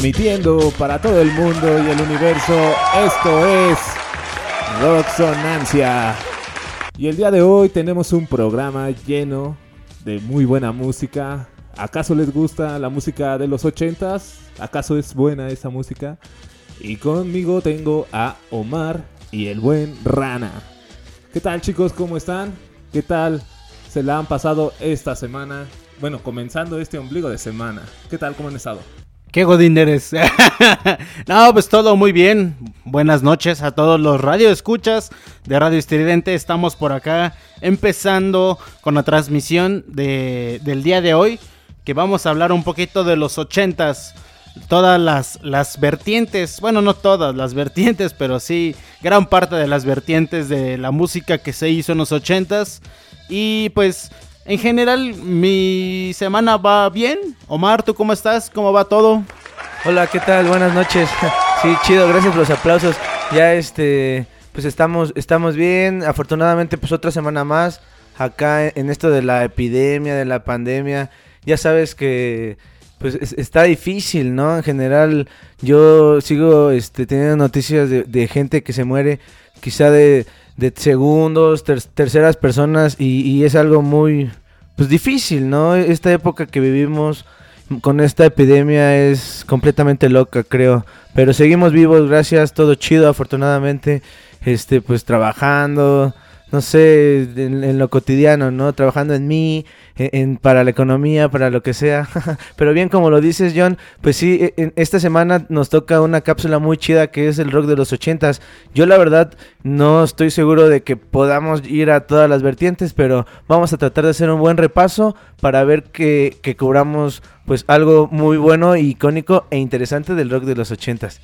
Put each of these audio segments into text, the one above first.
Transmitiendo para todo el mundo y el universo, esto es Rocksonancia. Y el día de hoy tenemos un programa lleno de muy buena música. ¿Acaso les gusta la música de los ochentas? ¿Acaso es buena esa música? Y conmigo tengo a Omar y el buen Rana. ¿Qué tal chicos? ¿Cómo están? ¿Qué tal se la han pasado esta semana? Bueno, comenzando este ombligo de semana. ¿Qué tal? ¿Cómo han estado? ¿Qué godín eres? no, pues todo muy bien. Buenas noches a todos los radioescuchas de Radio Estridente. Estamos por acá empezando con la transmisión de, del día de hoy. Que vamos a hablar un poquito de los ochentas. Todas las, las vertientes, bueno, no todas las vertientes, pero sí gran parte de las vertientes de la música que se hizo en los ochentas. Y pues en general, mi semana va bien. Omar, ¿tú cómo estás? ¿Cómo va todo? Hola, ¿qué tal? Buenas noches. Sí, chido, gracias por los aplausos. Ya este, pues estamos, estamos bien. Afortunadamente, pues otra semana más acá en esto de la epidemia, de la pandemia. Ya sabes que pues es- está difícil, ¿no? En general, yo sigo este, teniendo noticias de, de gente que se muere, quizá de, de segundos, ter- terceras personas, y, y es algo muy, pues difícil, ¿no? Esta época que vivimos con esta epidemia es completamente loca, creo. Pero seguimos vivos, gracias, todo chido, afortunadamente. Este, pues trabajando, no sé, en, lo cotidiano, ¿no? Trabajando en mí, en, en- para la economía, para lo que sea. Pero bien, como lo dices, John, pues sí, e- en esta semana nos toca una cápsula muy chida que es el rock de los ochentas. Yo la verdad no estoy seguro de que podamos ir a todas las vertientes, pero vamos a tratar de hacer un buen repaso para ver que, que cobramos pues algo muy bueno, icónico e interesante del rock de los ochentas.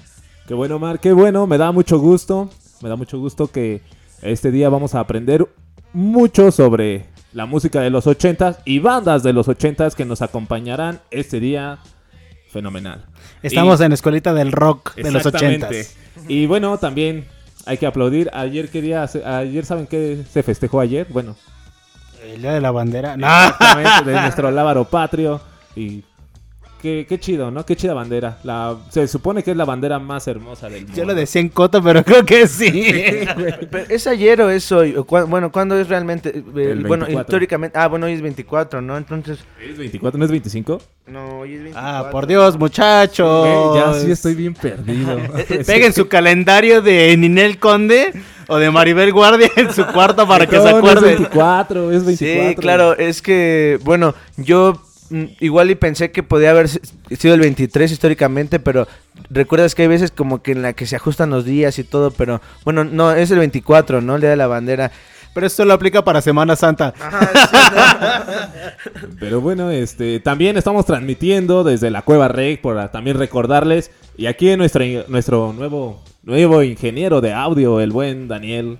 Qué bueno, Omar, qué bueno, me da mucho gusto. Me da mucho gusto que este día vamos a aprender mucho sobre la música de los ochentas y bandas de los ochentas que nos acompañarán este día fenomenal. Estamos Y- en Escuelita del Rock de los Exactamente. ochentas. Y bueno, también hay que aplaudir. Ayer se- ayer saben qué se festejó ayer, bueno, El Día de la Bandera. No. exactamente de nuestro lábaro patrio y qué, qué chido, ¿no? Qué chida bandera. La se supone que es la bandera más hermosa del mundo. Yo lo decía en coto, pero creo que sí. Pero, ¿Es ayer o es hoy? Bueno, ¿cuándo es realmente? Eh, El bueno, 24. históricamente. Ah, bueno, hoy es 24, ¿no? Entonces. ¿Es 24, no es 25? No, hoy es 24. ah, por Dios, muchachos. Güey, ya sí estoy bien perdido. Peguen su calendario de Ninel Conde o de Maribel Guardia en su cuarto para que No, se no es acuerden. 24, es 24. Sí, claro, es que, bueno, yo igual y pensé que podía haber si- sido el 23 históricamente, pero recuerdas que hay veces como que en la que se ajustan los días y todo, pero bueno, no, es el 24, ¿no? El día de la bandera. Pero esto lo aplica para Semana Santa. Pero bueno, este, también estamos transmitiendo desde la Cueva Rey para también recordarles. Y aquí nuestro, nuestro nuevo, nuevo ingeniero de audio, el buen Daniel.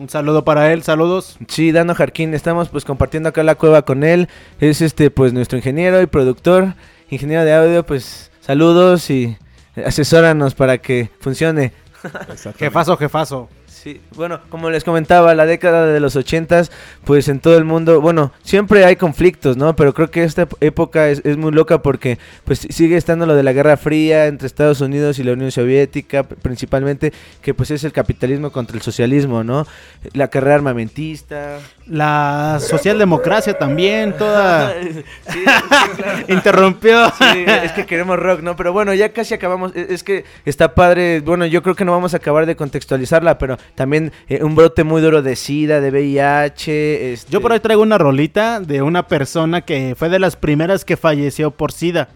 Un saludo para él, saludos. Sí, Dano Jarquín, estamos pues compartiendo acá la cueva con él. Es este pues nuestro ingeniero y productor, ingeniero de audio, pues saludos y asesóranos para que funcione. Jefazo, jefazo. Sí, bueno, como les comentaba, la década de los ochentas, pues en todo el mundo, bueno, siempre hay conflictos, ¿no? Pero creo que esta época es, es muy loca porque pues sigue estando lo de la Guerra Fría entre Estados Unidos y la Unión Soviética, principalmente, que pues es el capitalismo contra el socialismo, ¿no? La carrera armamentista. La socialdemocracia también, toda Sí, sí, claro. interrumpió. Sí, es que queremos rock, ¿no? Pero bueno, ya casi acabamos. Es es que está padre. Bueno, yo creo que no vamos a acabar de contextualizarla, pero también eh, un brote muy duro de SIDA, de VIH. Este... Yo por ahí traigo una rolita de una persona que fue de las primeras que falleció por SIDA.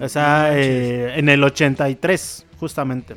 O sea, eh, en el 83, justamente.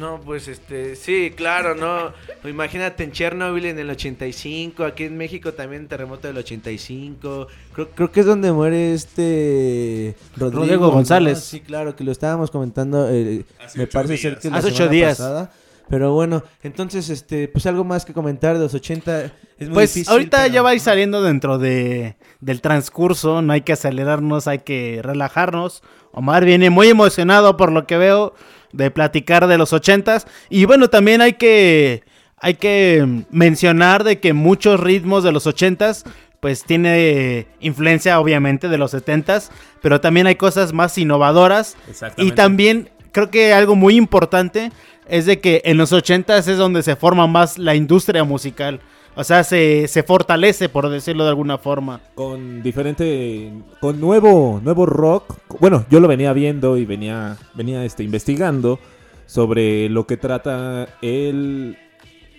No, pues este, sí, claro, no. Imagínate en Chernobyl en el 85, aquí en México también terremoto del 85. Creo, creo que es donde muere este Rodrigo, Rodrigo ¿no? González. Sí, claro, que lo estábamos comentando. eh, me parece ser que es la Hace ocho días. pasada. Pero bueno, entonces, este, pues algo más que comentar de los 80 es muy Pues difícil, ahorita pero- ya va a ir saliendo dentro de, del transcurso, no hay que acelerarnos, hay que relajarnos. Omar viene muy emocionado por lo que veo de platicar de los ochentas. Y bueno, también hay que, hay que mencionar de que muchos ritmos de los ochentas pues tiene influencia obviamente de los setentas, pero también hay cosas más innovadoras. Y también creo que algo muy importante es de que en los 80 es donde se forma más la industria musical. O sea, se, se fortalece, por decirlo de alguna forma. Con diferente, con nuevo, nuevo rock. Bueno, yo lo venía viendo y venía, venía este, investigando sobre lo que trata el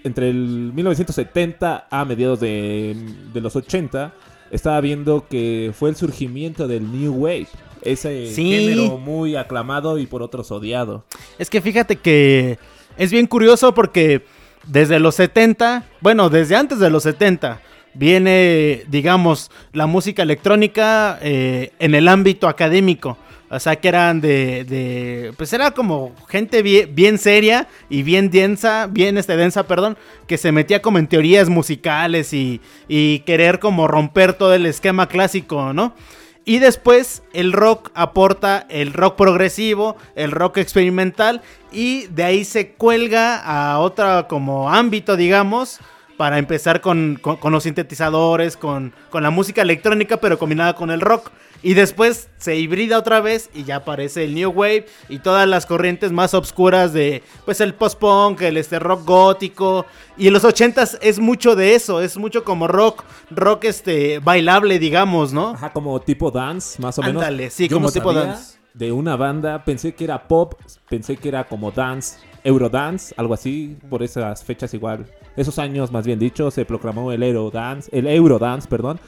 entre el 1970 a mediados de, de los 80. Estaba viendo que fue el surgimiento del New Wave. Ese Sí. género muy aclamado y por otros odiado. Es que fíjate que es bien curioso porque desde los 70, bueno, desde antes de los 70, viene, digamos, la música electrónica eh, en el ámbito académico. O sea, que eran de, de- pues era como gente bien, bien seria y bien densa, bien este, densa, perdón, que se metía como en teorías musicales y, y querer como romper todo el esquema clásico, ¿no? Y después el rock aporta el rock progresivo, el rock experimental y de ahí se cuelga a otro como ámbito, digamos, para empezar con, con- con los sintetizadores, con, con la música electrónica, pero combinada con el rock. Y después se hibrida otra vez y ya aparece el New Wave y todas las corrientes más obscuras de pues el post-punk, el este rock gótico. Y en los ochentas es mucho de eso, es mucho como rock, rock este bailable, digamos, ¿no? Ajá, como tipo dance, más o menos. Ándale, sí, Yo como no tipo dance. De una banda, pensé que era pop, pensé que era como dance, Eurodance, algo así, por esas fechas igual. Esos años, más bien dicho, se proclamó el Eurodance, el Eurodance, perdón.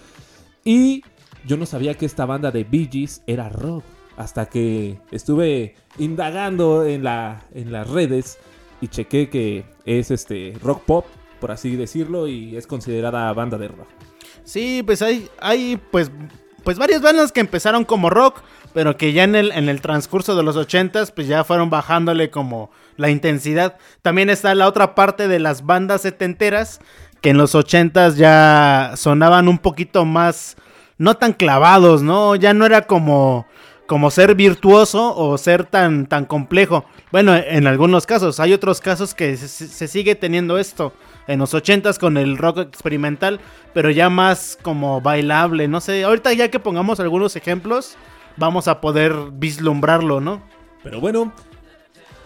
Y yo no sabía que esta banda de Bee Gees era rock. Hasta que estuve indagando en, la, en las redes y chequé que es este rock pop, por así decirlo, y es considerada banda de rock. Sí, pues hay, hay pues, pues varias bandas que empezaron como rock, pero que ya en el, en el transcurso de los ochentas, pues ya fueron bajándole como la intensidad. También está la otra parte de las bandas setenteras, que en los ochentas ya sonaban un poquito más, no tan clavados, ¿no? Ya no era como, como ser virtuoso o ser tan, tan complejo. Bueno, en algunos casos, hay otros casos que se, se sigue teniendo esto. En los ochentas con el rock experimental, pero ya más como bailable, no sé. Ahorita ya que pongamos algunos ejemplos, vamos a poder vislumbrarlo, ¿no? Pero bueno,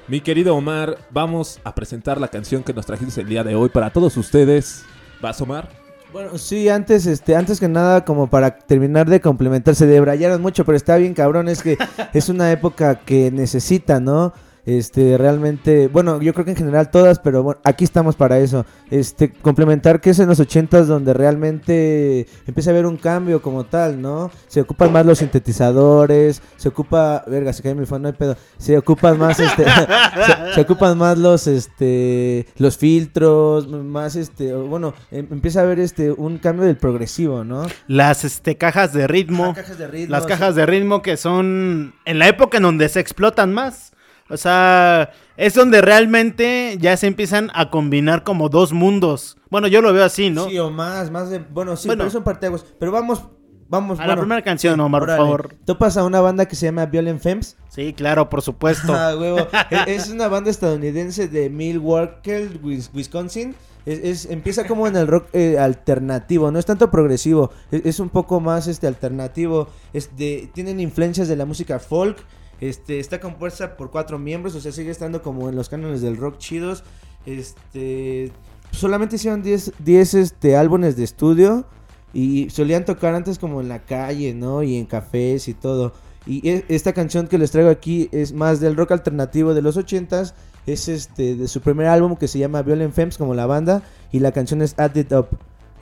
mi querido Omar, vamos a presentar la canción que nos trajiste el día de hoy para todos ustedes. ¿Vas, Omar? Bueno, sí, antes, este, antes que nada, como para terminar de complementar, se debrayaron mucho, pero está bien cabrón, es que es una época que necesita, ¿no? Este, realmente, bueno, yo creo que en general todas, pero bueno, aquí estamos para eso. Este, complementar que es en los ochentas donde realmente empieza a haber un cambio como tal, ¿no? Se ocupan más los sintetizadores, se ocupa, verga, se cae mi phone, no hay pedo. Se ocupan más, este, se, se ocupan más los, este, los filtros, más, este, bueno, em- empieza a haber, este, un cambio del progresivo, ¿no? Las este, cajas de ritmo. Ah, cajas de ritmo, las sí. cajas de ritmo que son en la época en donde se explotan más. O sea, es donde realmente ya se empiezan a combinar como dos mundos. Bueno, yo lo veo así, ¿no? Sí, o más, más de, bueno, sí, Bueno. pero son parteaguas. Pero vamos, vamos, a la primera canción, Omar, por órale. favor. Topas a una banda que se llama Violent Femmes. Sí, claro, por supuesto. Ah, huevo. es, es una banda estadounidense de Milwaukee, Wis- Wisconsin. Es, es- empieza como en el rock eh, alternativo, no es tanto progresivo, es, es un poco más este alternativo. Es de- tienen influencias de la música folk. Este, está compuesta por cuatro miembros, o sea, sigue estando como en los cánones del rock chidos. Este, solamente hicieron 10 10 este, álbumes de estudio y solían tocar antes como en la calle, ¿no? Y en cafés y todo. Y e- esta canción que les traigo aquí es más del rock alternativo de los 80s. Es este de su primer álbum que se llama Violent Femmes como la banda y la canción es Add It Up.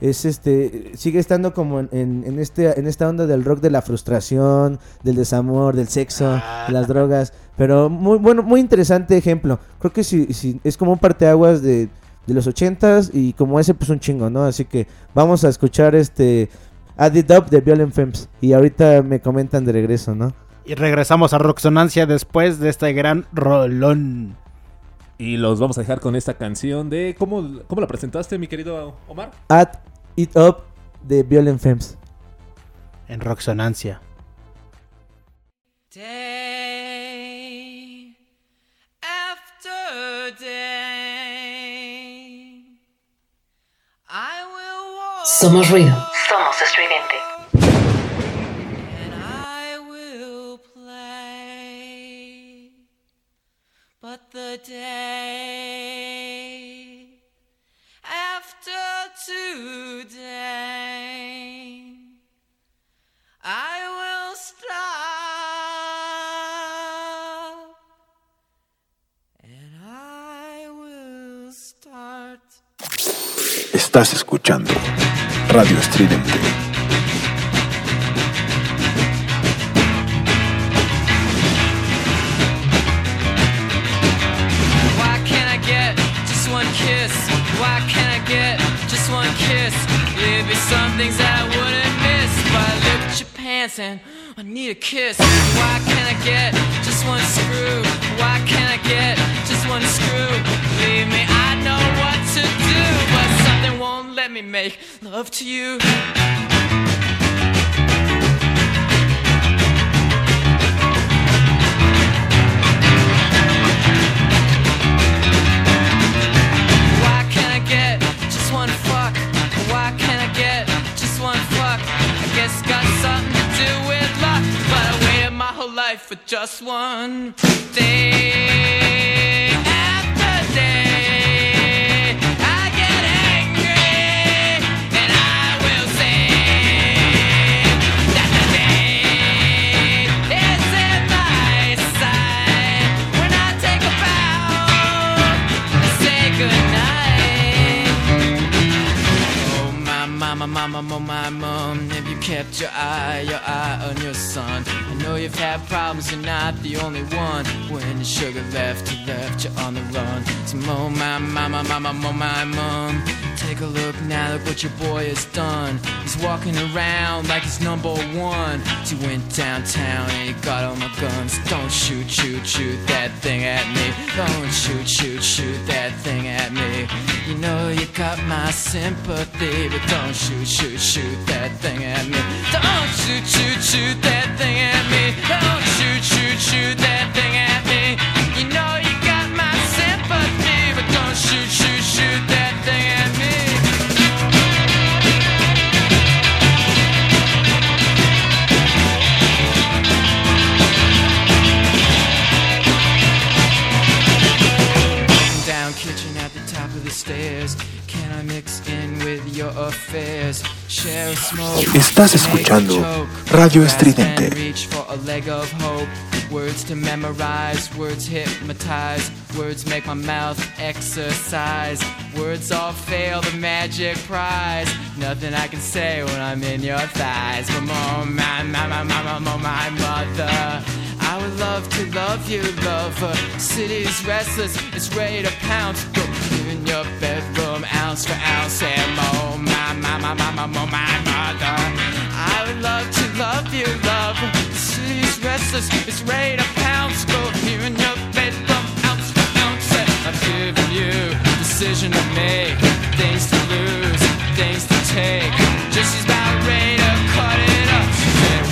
Es este sigue estando como en, en- en este en esta onda del rock de la frustración, del desamor, del sexo, de las drogas, pero muy bueno, muy interesante ejemplo. Creo que si, si es como un parteaguas de de los 80s y como ese pues un chingo, ¿no? Así que vamos a escuchar este Add It Up de Violent Femmes y ahorita me comentan de regreso, ¿no? Y regresamos a Roxonancia después de este gran rolón. Y los vamos a dejar con esta canción de... ¿Cómo, cómo la presentaste, mi querido Omar? Add It Up de Violent Femmes. En Roxonancia. Day after day, I will walk Somos ruido. Somos estridente. But the day after today, I will stop and I will start. Estás escuchando Radio Estridente. And I need a kiss. Why can't I get just one screw? Why can't I get just one screw? Believe me, I know what to do. But something won't let me make love to you. Why can't I get just one fuck? Why can't I get just one fuck? I guess got something do with luck. But I waited my whole life for just one day after day. I get angry and I will sing that the day is my sight when I take a bow and say. Oh my mama, mama, oh my mom, you kept your eye, your eye on your son? I know you've had problems, you're not the only one. When the sugar left, you left you on the run. So oh my mama, mama, oh my mom, take a look now, look what your boy has done. He's walking around like he's number one. He went downtown and he got all my guns. Don't shoot, shoot, shoot that thing at me. Don't shoot, shoot, shoot that thing at me. You know you got my sympathy, but don't shoot, shoot, shoot that thing at me. Don't shoot, shoot, shoot that thing at me. Don't shoot, shoot, shoot that thing at me. You know you got my sympathy, but don't shoot, shoot, shoot that thing at me. down kitchen at the top of the stairs. Can I mix in with your affairs? Estás escuchando Radio Estridente. Words to memorize, words hypnotize, words make my mouth exercise. Words all fail the magic prize. Nothing I can say when I'm in your thighs. Mama, oh, my, my, my, my, my, my mother. I would love to love you, lover. City's restless, it's ready to pounce. Go your bedroom, ounce for ounce, and oh my, my, my, my, my, my, my mother. I would love to love you, lover. City's restless, it's ready to pounce. Go here in your bedroom, ounce for ounce, I'm giving you decision to make, things to lose, things to take. Just she's about ready to cut it up.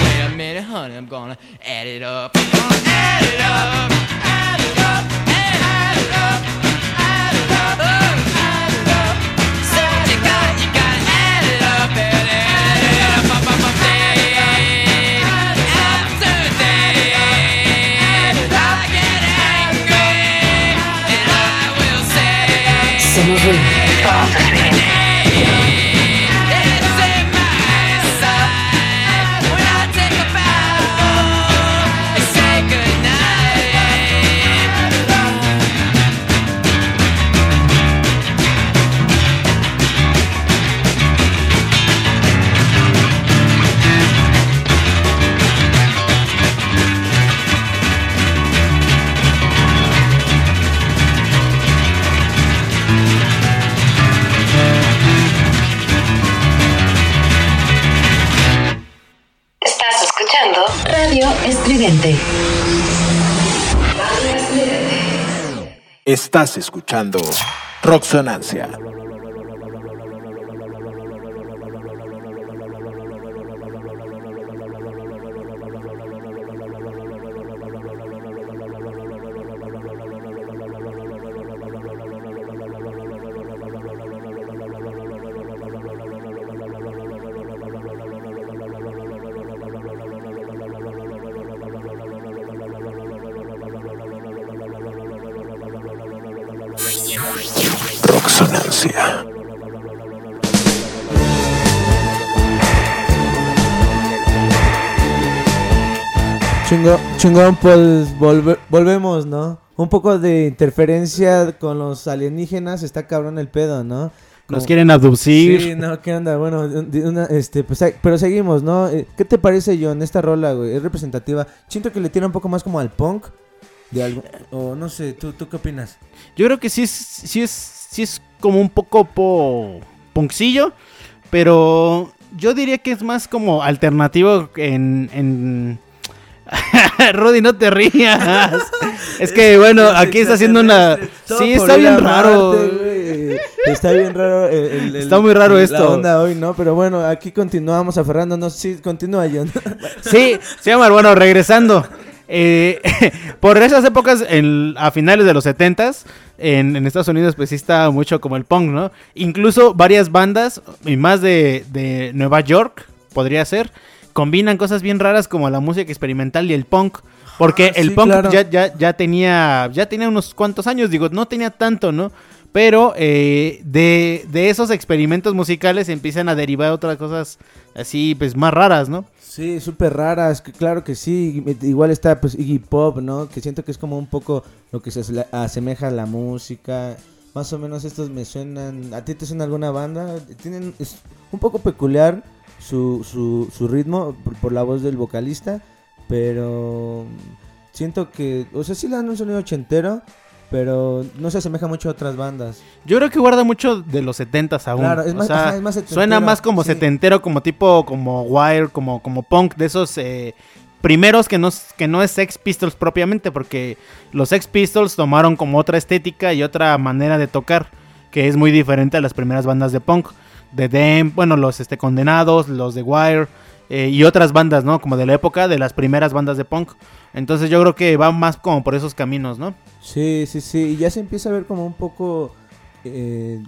Wait a minute, honey, I'm gonna add it up. I'm gonna add it up, every Estás escuchando Roxonancia. Chingón, pues volve- volvemos, ¿no? Un poco de interferencia con los alienígenas, está cabrón el pedo, ¿no? Nos quieren abducir. Sí, no, ¿qué onda? Bueno, una- este, pues, pero seguimos, ¿no? Eh, ¿Qué te parece, John, esta rola, güey? Es representativa. Siento que le tira un poco más como al punk. De algo, o no sé, ¿tú, ¿tú qué opinas? Yo creo que sí es, sí es, sí es como un poco po, punkcillo, pero yo diría que es más como alternativo en... en... Rudy, no te rías. es que, bueno, aquí está haciendo una... Todo Sí, está bien raro. Está bien raro. el- Está muy raro esto. onda hoy, ¿no? Pero bueno, aquí continuamos aferrándonos. Sí, continúa, John. Sí, se llama, bueno, regresando. Eh, por esas épocas, en- a finales de los 70s, en, en Estados Unidos, pues sí está mucho como el punk, ¿no? Incluso varias bandas, y más de, de Nueva York, podría ser, combinan cosas bien raras como la música experimental y el punk. Porque Ah, el sí, punk claro. ya, ya, ya tenía ya tenía unos cuantos años, digo, no tenía tanto, ¿no? Pero eh, de, de esos experimentos musicales empiezan a derivar otras cosas así, pues más raras, ¿no? Sí, súper raras, claro que sí. Igual está pues Iggy Pop, ¿no? Que siento que es como un poco lo que se asemeja a la música. Más o menos estos me suenan. ¿A ti te suena alguna banda? Tienen es un poco peculiar su, su, su ritmo por, por la voz del vocalista, pero siento que, o sea, sí le dan un sonido ochentero, pero no se asemeja mucho a otras bandas. Yo creo que guarda mucho de los 70s aún. Claro, es O más- sea, ajá, es más setentero, suena más como sí. setentero, como tipo, como Wire, como, como punk, de esos eh, primeros que no, que no es Sex Pistols propiamente, porque los Sex Pistols tomaron como otra estética y otra manera de tocar, que es muy diferente a las primeras bandas de punk. De Dem, bueno, los este, condenados, los de Wire eh, y otras bandas, ¿no? Como de la época de las primeras bandas de punk. Entonces yo creo que va más como por esos caminos, ¿no? Sí, sí, sí. Y ya se empieza a ver como un poco eh,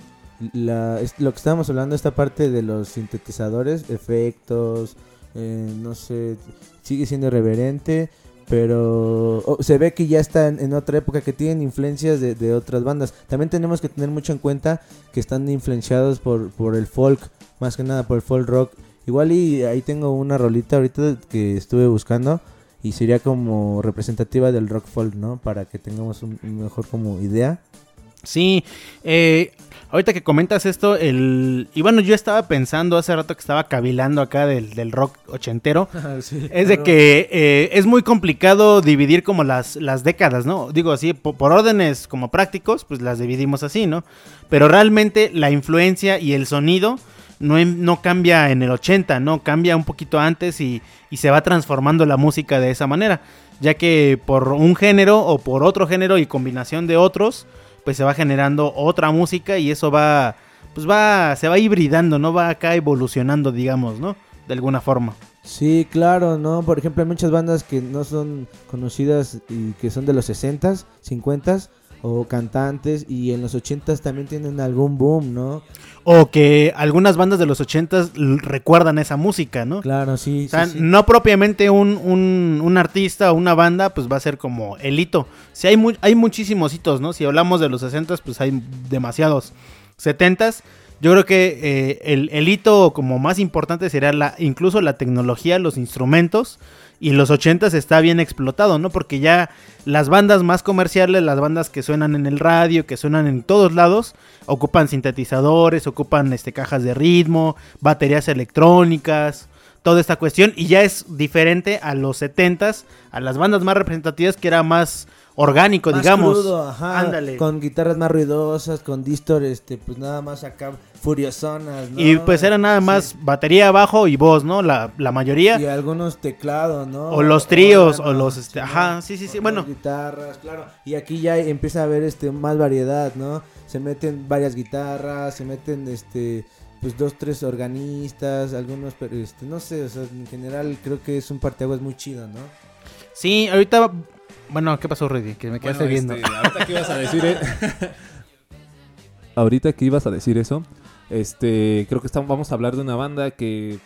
la, lo que estábamos hablando, esta parte de los sintetizadores, efectos, eh, no sé, sigue siendo irreverente, pero se ve que ya está en, otra época, que tienen influencias de, otras bandas. También tenemos que tener mucho en cuenta que están influenciados por, por el folk, más que nada por el folk rock. Igual y ahí tengo una rolita ahorita que estuve buscando. y sería como representativa del rock folk, ¿no? Para que tengamos un, un mejor como idea. Sí, eh, ahorita que comentas esto, el... y bueno, yo estaba pensando hace rato que estaba cavilando acá del, del rock ochentero, es de que eh, es muy complicado dividir como las, las décadas, ¿no? Digo así, po- por, órdenes como prácticos, pues las dividimos así, ¿no? Pero realmente la influencia y el sonido no, em- no cambia en el 80, ¿no? Cambia un poquito antes y, y se va transformando la música de esa manera, ya que por un género o por otro género y combinación de otros, pues se va generando otra música y eso va, pues va, se va hibridando, ¿no? Va acá evolucionando, digamos, ¿no? De alguna forma. Sí, claro, ¿no? Por ejemplo, hay muchas bandas que no son conocidas y que son de los 60s, 50s o cantantes y en los 80s también tienen algún boom, ¿no? O que algunas bandas de los 80s l- recuerdan esa música, ¿no? Claro, sí. O sea, sí, sí. no propiamente un, un, un artista o una banda, pues va a ser como el hito. Sí, hay, mu- hay muchísimos hitos, ¿no? Si hablamos de los 60s, pues hay demasiados. 70s, yo creo que eh, el, el hito como más importante sería la, incluso la tecnología, los instrumentos. Y los 80s está bien explotado, ¿no? Porque ya las bandas más comerciales, las bandas que suenan en el radio, que suenan en todos lados, ocupan sintetizadores, ocupan este, cajas de ritmo, baterías electrónicas, toda esta cuestión. Y ya es diferente a los 70s, a las bandas más representativas, que era más orgánico, Más digamos. crudo, ajá, Ándale. Con guitarras más ruidosas, con distor, este, pues nada más acá furiosonas, ¿no? Y pues era nada Sí. más batería, bajo y voz, ¿no? La, la mayoría. Y algunos teclados, ¿no? O los tríos, o los, este, ajá, sí, sí, sí, O bueno. las guitarras, claro. Y aquí ya empieza a haber este más variedad, ¿no? Se meten varias guitarras, se meten este pues dos tres organistas, algunos pero este no sé, o sea, en general creo que es un parteaguas muy chido, ¿no? Sí, ahorita. Bueno, ¿qué pasó, Reddy? Que me quedaste Bueno, viendo. este, ahorita que ibas a decir e- ahorita que ibas a decir eso, este, creo que estamos, vamos a hablar de una banda que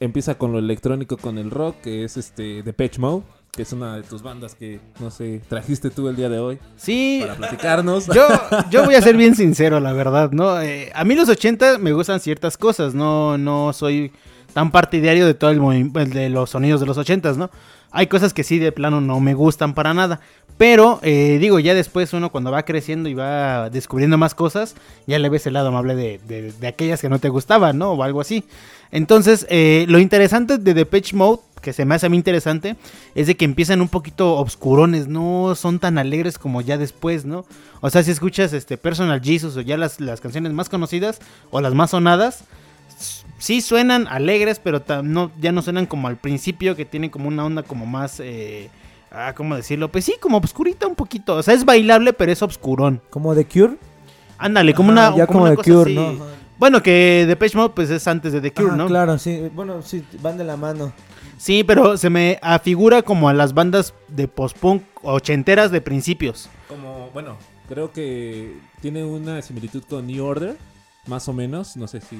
empieza con lo electrónico, con el rock, que es este Depeche Mode, que es una de tus bandas que no sé trajiste tú el día de hoy Sí, para platicarnos. Yo, yo voy a ser bien sincero, la verdad, ¿no? Eh, a mí los 80 me gustan ciertas cosas, no, no soy tan partidario de todo el de los sonidos de los 80, ¿no? Hay cosas que sí de plano no me gustan para nada. Pero, eh, digo, ya después uno cuando va creciendo y va descubriendo más cosas, ya le ves el lado amable de, aquellas que no te gustaban, ¿no? O algo así. Entonces, eh, lo interesante de Depeche Mode, que se me hace a mí interesante, es de que empiezan un poquito obscurones, no son tan alegres como ya después, ¿no? O sea, si escuchas este Personal Jesus o ya las, las canciones más conocidas o las más sonadas, sí suenan alegres, pero no, ya no suenan como al principio, que tienen como una onda como más... Eh, ah, ¿Cómo decirlo? Pues sí, como obscurita un poquito. O sea, es bailable, pero es obscurón. Como The Cure. Ándale, como Ajá, una... ya como una The cosa Cure, así. ¿no? Ajá. Bueno, que Depeche Mode pues es antes de The Cure, Ajá, ¿no? Claro, sí. Bueno, sí, van de la mano. Sí, pero se me afigura como a las bandas de post-punk ochenteras de principios. Como, bueno, creo que tiene una similitud con New Order, más o menos, no sé si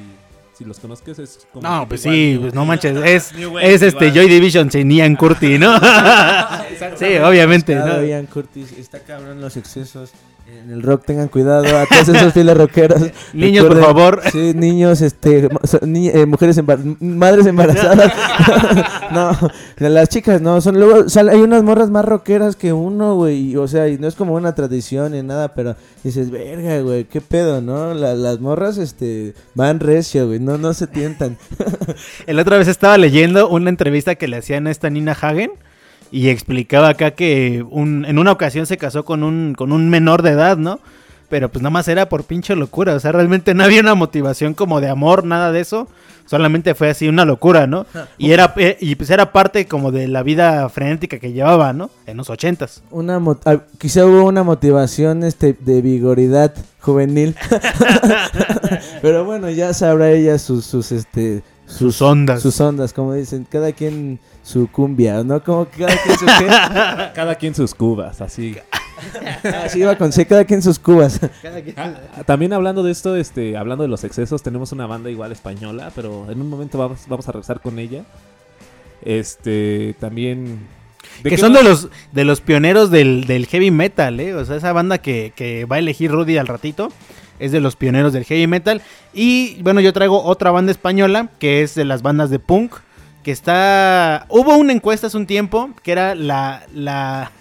si los conozcas es como No, pues igual, sí, New- pues no manches, es, Wave, es este igual. Joy Division sin Ian Curti, ¿no? sí, obviamente, ¿no? Ian Curtis, está cabrón los excesos. En el rock tengan cuidado a todos esos fieles rockeros. Niños, por favor. Sí, niños, este, mo- so- ni- eh, mujeres embar- madres embarazadas. no, las chicas no, son luego sal- hay unas morras más rockeras que uno, güey, o sea, y no es como una tradición ni nada, pero dices, "Verga, güey, qué pedo, ¿no? La- las morras este van recio, güey, no no se tientan." El otra vez estaba leyendo una entrevista que le hacían a esta Nina Hagen y explicaba acá que un, en una ocasión se casó con un, con un menor de edad, ¿no? Pero pues nada más era por pinche locura, o sea, realmente no había una motivación como de amor, nada de eso, solamente fue así una locura, ¿no? Y era, eh, y pues era parte como de la vida frenética que llevaba, ¿no? En los ochentas. Una ah, quizá hubo una motivación este de vigoridad juvenil. Pero bueno, ya sabrá ella sus sus este Sus ondas. sus ondas, como dicen, cada quien su cumbia, ¿no? Como que cada quien su qué. Cada quien sus cubas, así. Así iba con C, cada quien sus cubas. Ah, También hablando de esto, este, hablando de los excesos, tenemos una banda igual española, pero en un momento vamos, vamos a regresar con ella. Este, también... ¿de Que son de los, de los pioneros del, del heavy metal, ¿eh? O sea, esa banda que, que va a elegir Rudy al ratito es de los pioneros del heavy metal. Y bueno, yo traigo otra banda española que es de las bandas de punk, que está... Hubo una encuesta hace un tiempo que era la, la,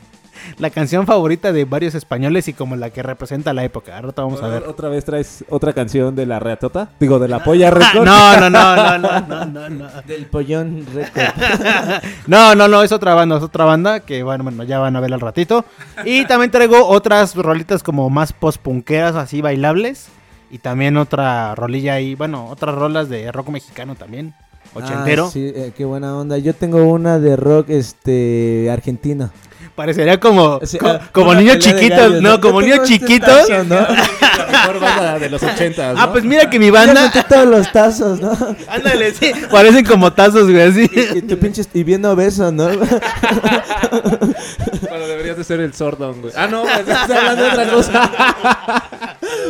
la canción favorita de varios españoles y como la que representa la época. Ahorita vamos a ver. ¿Otra vez traes otra canción de la Reatota? Digo, de la Polla Record. No, no, no, no, no, no, no, no. Del pollón récord. No, no, no, es otra banda, es otra banda que bueno, bueno, ya van a ver al ratito. Y también traigo otras rolitas como más post-punkeras, así bailables. Y también otra rolilla ahí, bueno, otras rolas de rock mexicano también. Ochentero. Ah, sí, eh, qué buena onda. Yo tengo una de rock este argentino. Parecería como, Sí, co- ah, como niños chiquitos, no, como niños este chiquitos. tazo, ¿no? La mejor banda de los 80, Ah, pues mira que mi banda. Todos los tazos, ¿no? Ándale, sí. Parecen como tazos, güey, así. Y tu pinche y bien obeso, ¿no? Bueno, deberías de ser el Sordon, güey. Ah, no, estás hablando de otra cosa.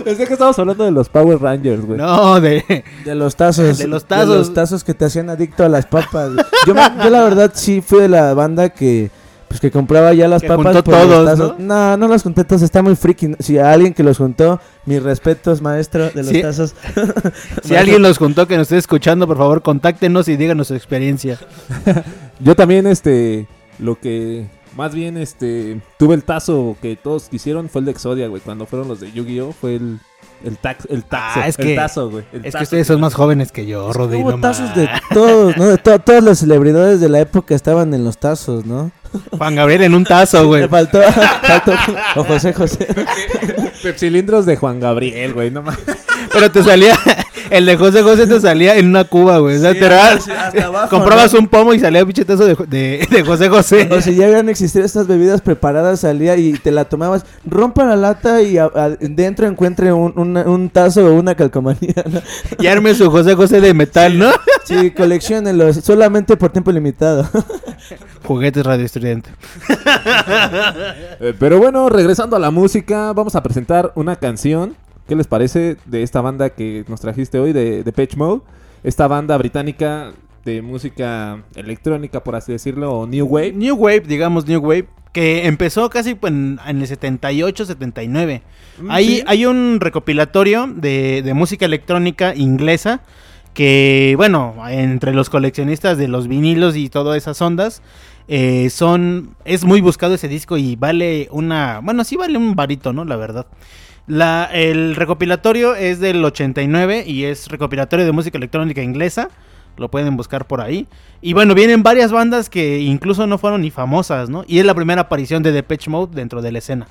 Pensé que estábamos hablando de los Power Rangers, güey. No, de. De los tazos. De los tazos. De los tazos que te hacían adicto a las papas. Yo, me- yo la verdad sí fui de la banda que pues que compraba ya las Que papas juntó todos, tazos. No, no los junté todos, está muy friki. Si a alguien que los juntó, mis respetos, maestro de los tazos. Si alguien los juntó que nos esté escuchando, por favor, contáctenos y díganos su experiencia. Yo también, este, lo que más bien, este, tuve el tazo que todos quisieron fue el de Exodia, güey. Cuando fueron los de Yu-Gi-Oh! fue el, el, tax, el taxo. Ah, es el que- tazo, güey. el Es que ustedes son más jóvenes que yo, Rodrigo. Hubo tazos de todos, ¿no? De to- todas las celebridades de la época estaban en los tazos, ¿no? Juan Gabriel en un tazo, güey. Me faltó, faltó o José José. Pepsilindros de Juan Gabriel, güey. No mames. Pero te salía, el de José José te salía en una cuba, güey. O sea, Sí, te hasta abajo, comprabas ¿no? un pomo y salía un pichetazo de, de, de José José. O si ya habían existido estas bebidas preparadas, salía y te la tomabas, rompa la lata y a- a- dentro encuentre un, una- un tazo o una calcomanía. ¿no? Y arme su José José de metal, ¿no? Sí, colecciónenlos, solamente por tiempo limitado. Juguetes Radio Estridente. Eh, pero bueno, regresando a la música, vamos a presentar una canción. ¿Qué les parece de esta banda que nos trajiste hoy, de, de Mode? Esta banda británica de música electrónica, por así decirlo, o New Wave. New Wave, digamos New Wave, que empezó casi pues, en, en el 78, 79. Mm, Hay, sí. hay un recopilatorio de, de música electrónica inglesa que, bueno, entre los coleccionistas de los vinilos y todas esas ondas, eh, son, es muy buscado ese disco y vale una, bueno, sí vale un varito, ¿no? La verdad. La, el recopilatorio es del 89 y es recopilatorio de música electrónica inglesa. Lo pueden buscar por ahí. Y bueno, vienen varias bandas que incluso no fueron ni famosas, ¿no? Y es la primera aparición de Depeche Mode dentro de la escena.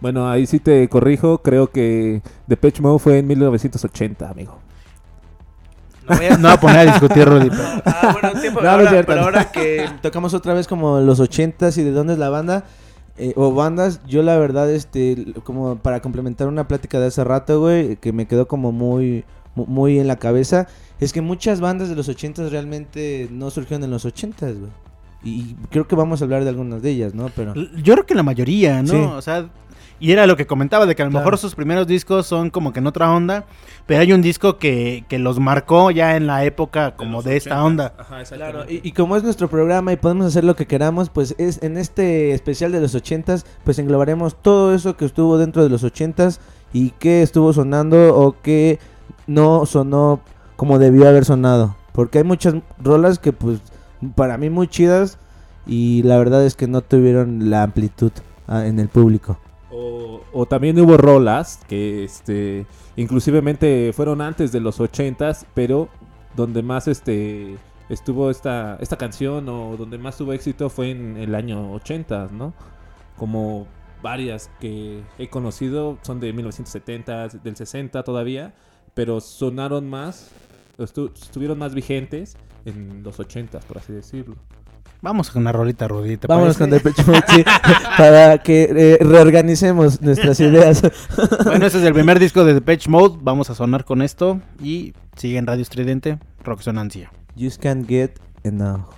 Bueno, ahí sí te corrijo, creo que Pitch Mode fue en 1980, amigo. No voy a, no voy a poner a discutir, Rudy. pero- Ah, bueno, tiempo, No, ahora, pero ahora que tocamos otra vez como los ochentas y de dónde es la banda, eh, o bandas, yo la verdad, este, como para complementar una plática de hace rato, güey, que me quedó como muy, mu- muy en la cabeza, es que muchas bandas de los ochentas realmente no surgieron en los ochentas, güey. Y creo que vamos a hablar de algunas de ellas, ¿no? Pero... Yo creo que la mayoría, ¿no? Sí. O sea, y era lo que comentaba, de que a lo Claro. mejor sus primeros discos son como que en otra onda, pero hay un disco que, que los marcó ya en la época como de, esta onda. Claro, y, y como es nuestro programa y podemos hacer lo que queramos, pues es en este especial de los ochentas, pues englobaremos todo eso que estuvo dentro de los ochentas y qué estuvo sonando o qué no sonó como debió haber sonado. Porque hay muchas rolas que pues para mí muy chidas y la verdad es que no tuvieron la amplitud ah, en el público. O, o también hubo rolas que este inclusivemente fueron antes de los 80s, pero donde más este estuvo esta esta canción o donde más tuvo éxito fue en el año 80, ¿no? Como varias que he conocido son de 1970, del 60 todavía, pero sonaron más estu- estuvieron más vigentes en los 80s, por así decirlo. Vamos con una rolita, Rudy. ¿te Vámonos parece? con Depeche Mode, sí, para que eh, reorganicemos nuestras ideas. Bueno, este es el primer disco de Depeche Mode. Vamos a sonar con esto y sigue en Radio Estridente, Rock Sonancia. Just can't get enough.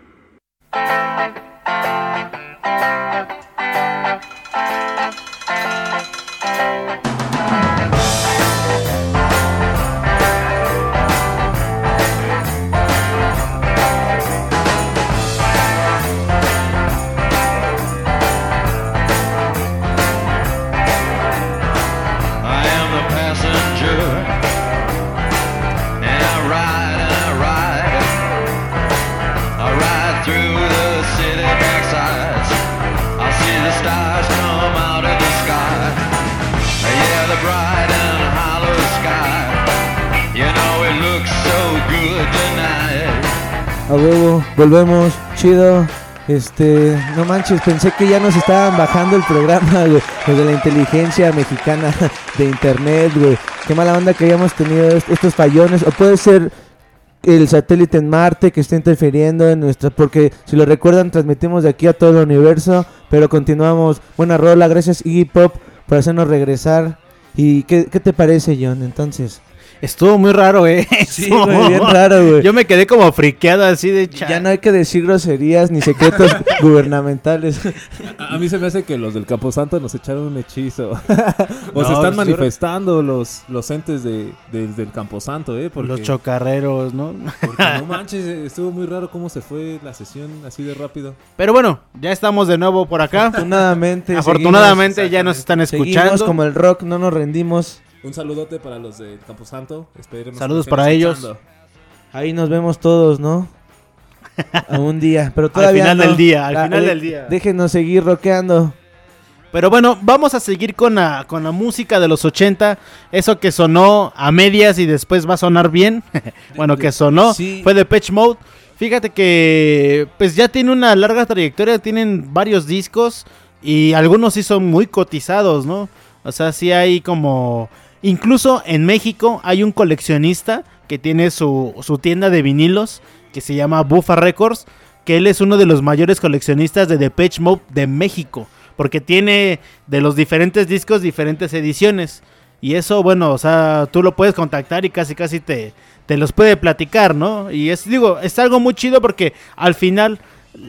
Volvemos, chido. Este, no manches, pensé que ya nos estaban bajando el programa, güey. De la inteligencia mexicana de internet, güey. Qué mala onda que hayamos tenido est- estos fallones. O puede ser el satélite en Marte que está interfiriendo en nuestra. Porque si lo recuerdan, transmitimos de aquí a todo el universo. Pero continuamos. Buena rola, gracias Iggy Pop por hacernos regresar. ¿Y qué, qué te parece, John? Entonces, Estuvo muy raro, eh. Sí, güey, bien raro, güey. Yo me quedé como friqueado así de cha- ya no hay que decir groserías ni secretos gubernamentales. A, a mí se me hace que los del Camposanto nos echaron un hechizo. o No, se están manifestando los, los entes de, de- del Camposanto, ¿eh? Porque, Los chocarreros, ¿no? porque no manches, eh, estuvo muy raro cómo se fue la sesión así de rápido. Pero bueno, ya estamos de nuevo por acá. Afortunadamente. Afortunadamente ya nos están escuchando. seguimos como el rock, no nos rendimos. Un saludote para los del Camposanto. Esperemos Saludos para ellos. escuchando. Ahí nos vemos todos, ¿no? A un día, pero todavía final no. del día, al Ah, final eh, del día. Déjenos seguir rockeando. Pero bueno, vamos a seguir con la, con la música de los 80. Eso que sonó a medias y después va a sonar bien. bueno, que sonó. Sí. Fue de Pitch Mode. Fíjate que pues ya tiene una larga trayectoria. Tienen varios discos. Y algunos sí son muy cotizados, ¿no? O sea, sí hay como... Incluso en México hay un coleccionista que tiene su, su tienda de vinilos. Que se llama Buffa Records. Que él es uno de los mayores coleccionistas de Depeche Mode de México. Porque tiene de los diferentes discos diferentes ediciones. Y eso, bueno, o sea, tú lo puedes contactar y casi casi te, te los puede platicar, ¿no? Y es, digo, es algo muy chido porque al final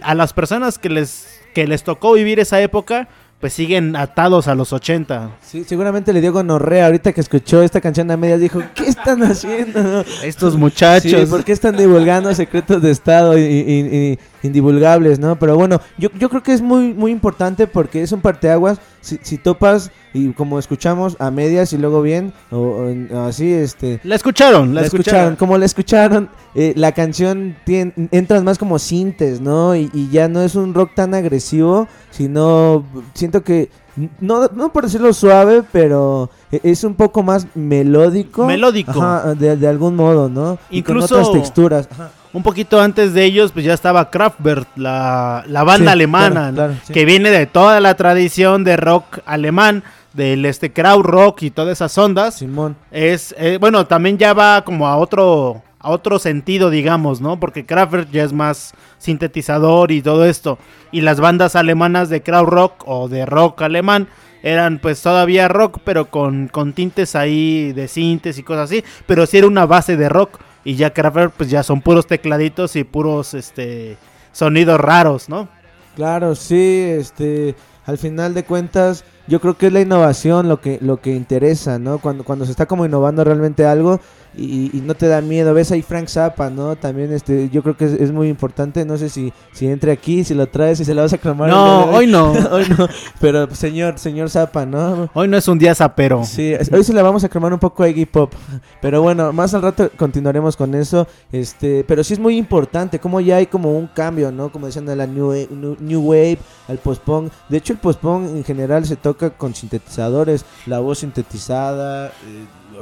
a las personas que les, que les tocó vivir esa época, pues siguen atados a los 80. Sí, seguramente le dio gonorrea ahorita que escuchó esta canción a medias. Dijo, ¿qué están haciendo? Estos muchachos. Sí, ¿por qué están divulgando secretos de Estado y, y- y- indivulgables, no? Pero bueno, yo, yo creo que es muy, muy importante porque es un parteaguas. Si, si topas y como escuchamos a medias y luego bien, o, así, este... La escucharon, la, La escucharon, como la escucharon, eh, la canción tien- entran más como sintes, ¿no? Y, y ya no es un rock tan agresivo, sino siento que no, no por decirlo suave, pero e- es un poco más melódico. Melódico. Ajá, de, de algún modo, ¿no? Y Incluso- con otras texturas. Ajá. Un poquito antes de ellos, pues ya estaba Kraftwerk, la, la banda Sí, alemana, claro, ¿no? claro, sí. que viene de toda la tradición de rock alemán, del este crowd rock y todas esas ondas. Simón. Es, eh, bueno, también ya va como a otro, a otro sentido, digamos, ¿no? Porque Kraftwerk ya es más sintetizador y todo esto. Y las bandas alemanas de crowd rock o de rock alemán eran pues todavía rock, pero con, con tintes ahí de sintes y cosas así. Pero sí era una base de rock. Y ya Kraftwerk pues ya son puros tecladitos y puros este sonidos raros, ¿no? Claro, sí, este, al final de cuentas, yo creo que es la innovación lo que, lo que interesa, ¿no? Cuando, cuando se está como innovando realmente algo y, y no te da miedo. Ves ahí Frank Zappa, ¿no? También, este, yo creo que es, es muy importante. No sé si, si entre aquí, si lo traes, si se lo vas a clamar. No, hoy no. hoy no. Pero, pues, señor, señor Zappa, ¿no? Hoy no es un día zapero. Sí, hoy se le vamos a cremar un poco a Iggy Pop. Pero bueno, más al rato continuaremos con eso. Este, pero sí es muy importante, como ya hay como un cambio, ¿no? Como decían de la New, New Wave al post-punk. De hecho, el post-punk en general se toca con sintetizadores. La voz sintetizada, eh,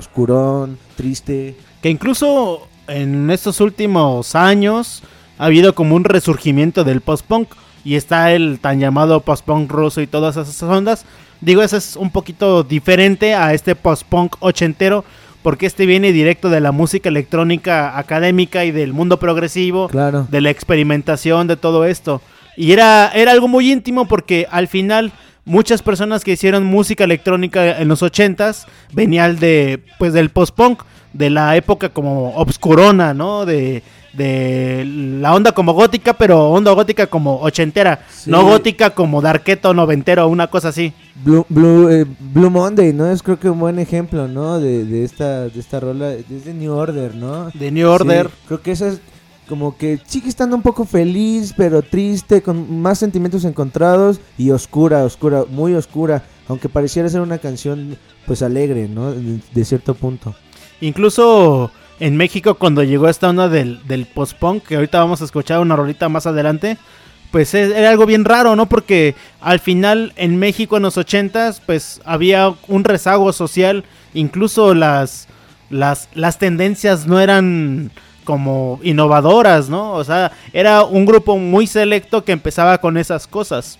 oscurón, triste. Que incluso en estos últimos años ha habido como un resurgimiento del post-punk. Y está el tan llamado post-punk ruso y todas esas ondas. Digo, eso es un poquito diferente a este post-punk ochentero. Porque este viene directo de la música electrónica académica y del mundo progresivo. Claro. de la experimentación de todo esto. Y era, era algo muy íntimo porque al final muchas personas que hicieron música electrónica en los ochentas venían de pues del post-punk, de la época como obscurona, ¿no? De, de la onda como gótica, pero onda gótica como ochentera, Sí. no gótica como darketo noventero, una cosa así. Blue, Blue, eh, Blue Monday, ¿no? Es creo que un buen ejemplo, ¿no? De, de esta, de esta rola. Es de New Order, ¿no? De New Order. Sí, creo que esa es como que sigue estando un poco feliz, pero triste, con más sentimientos encontrados y oscura, oscura, muy oscura. Aunque pareciera ser una canción, pues alegre, ¿no? De, cierto punto. Incluso en México cuando llegó esta onda del, del post-punk, que ahorita vamos a escuchar una rolita más adelante, pues es- era algo bien raro, ¿no? Porque al final en México en los ochentas, pues había un rezago social, incluso las, las, las tendencias no eran como innovadoras, ¿no? O sea, era un grupo muy selecto que empezaba con esas cosas.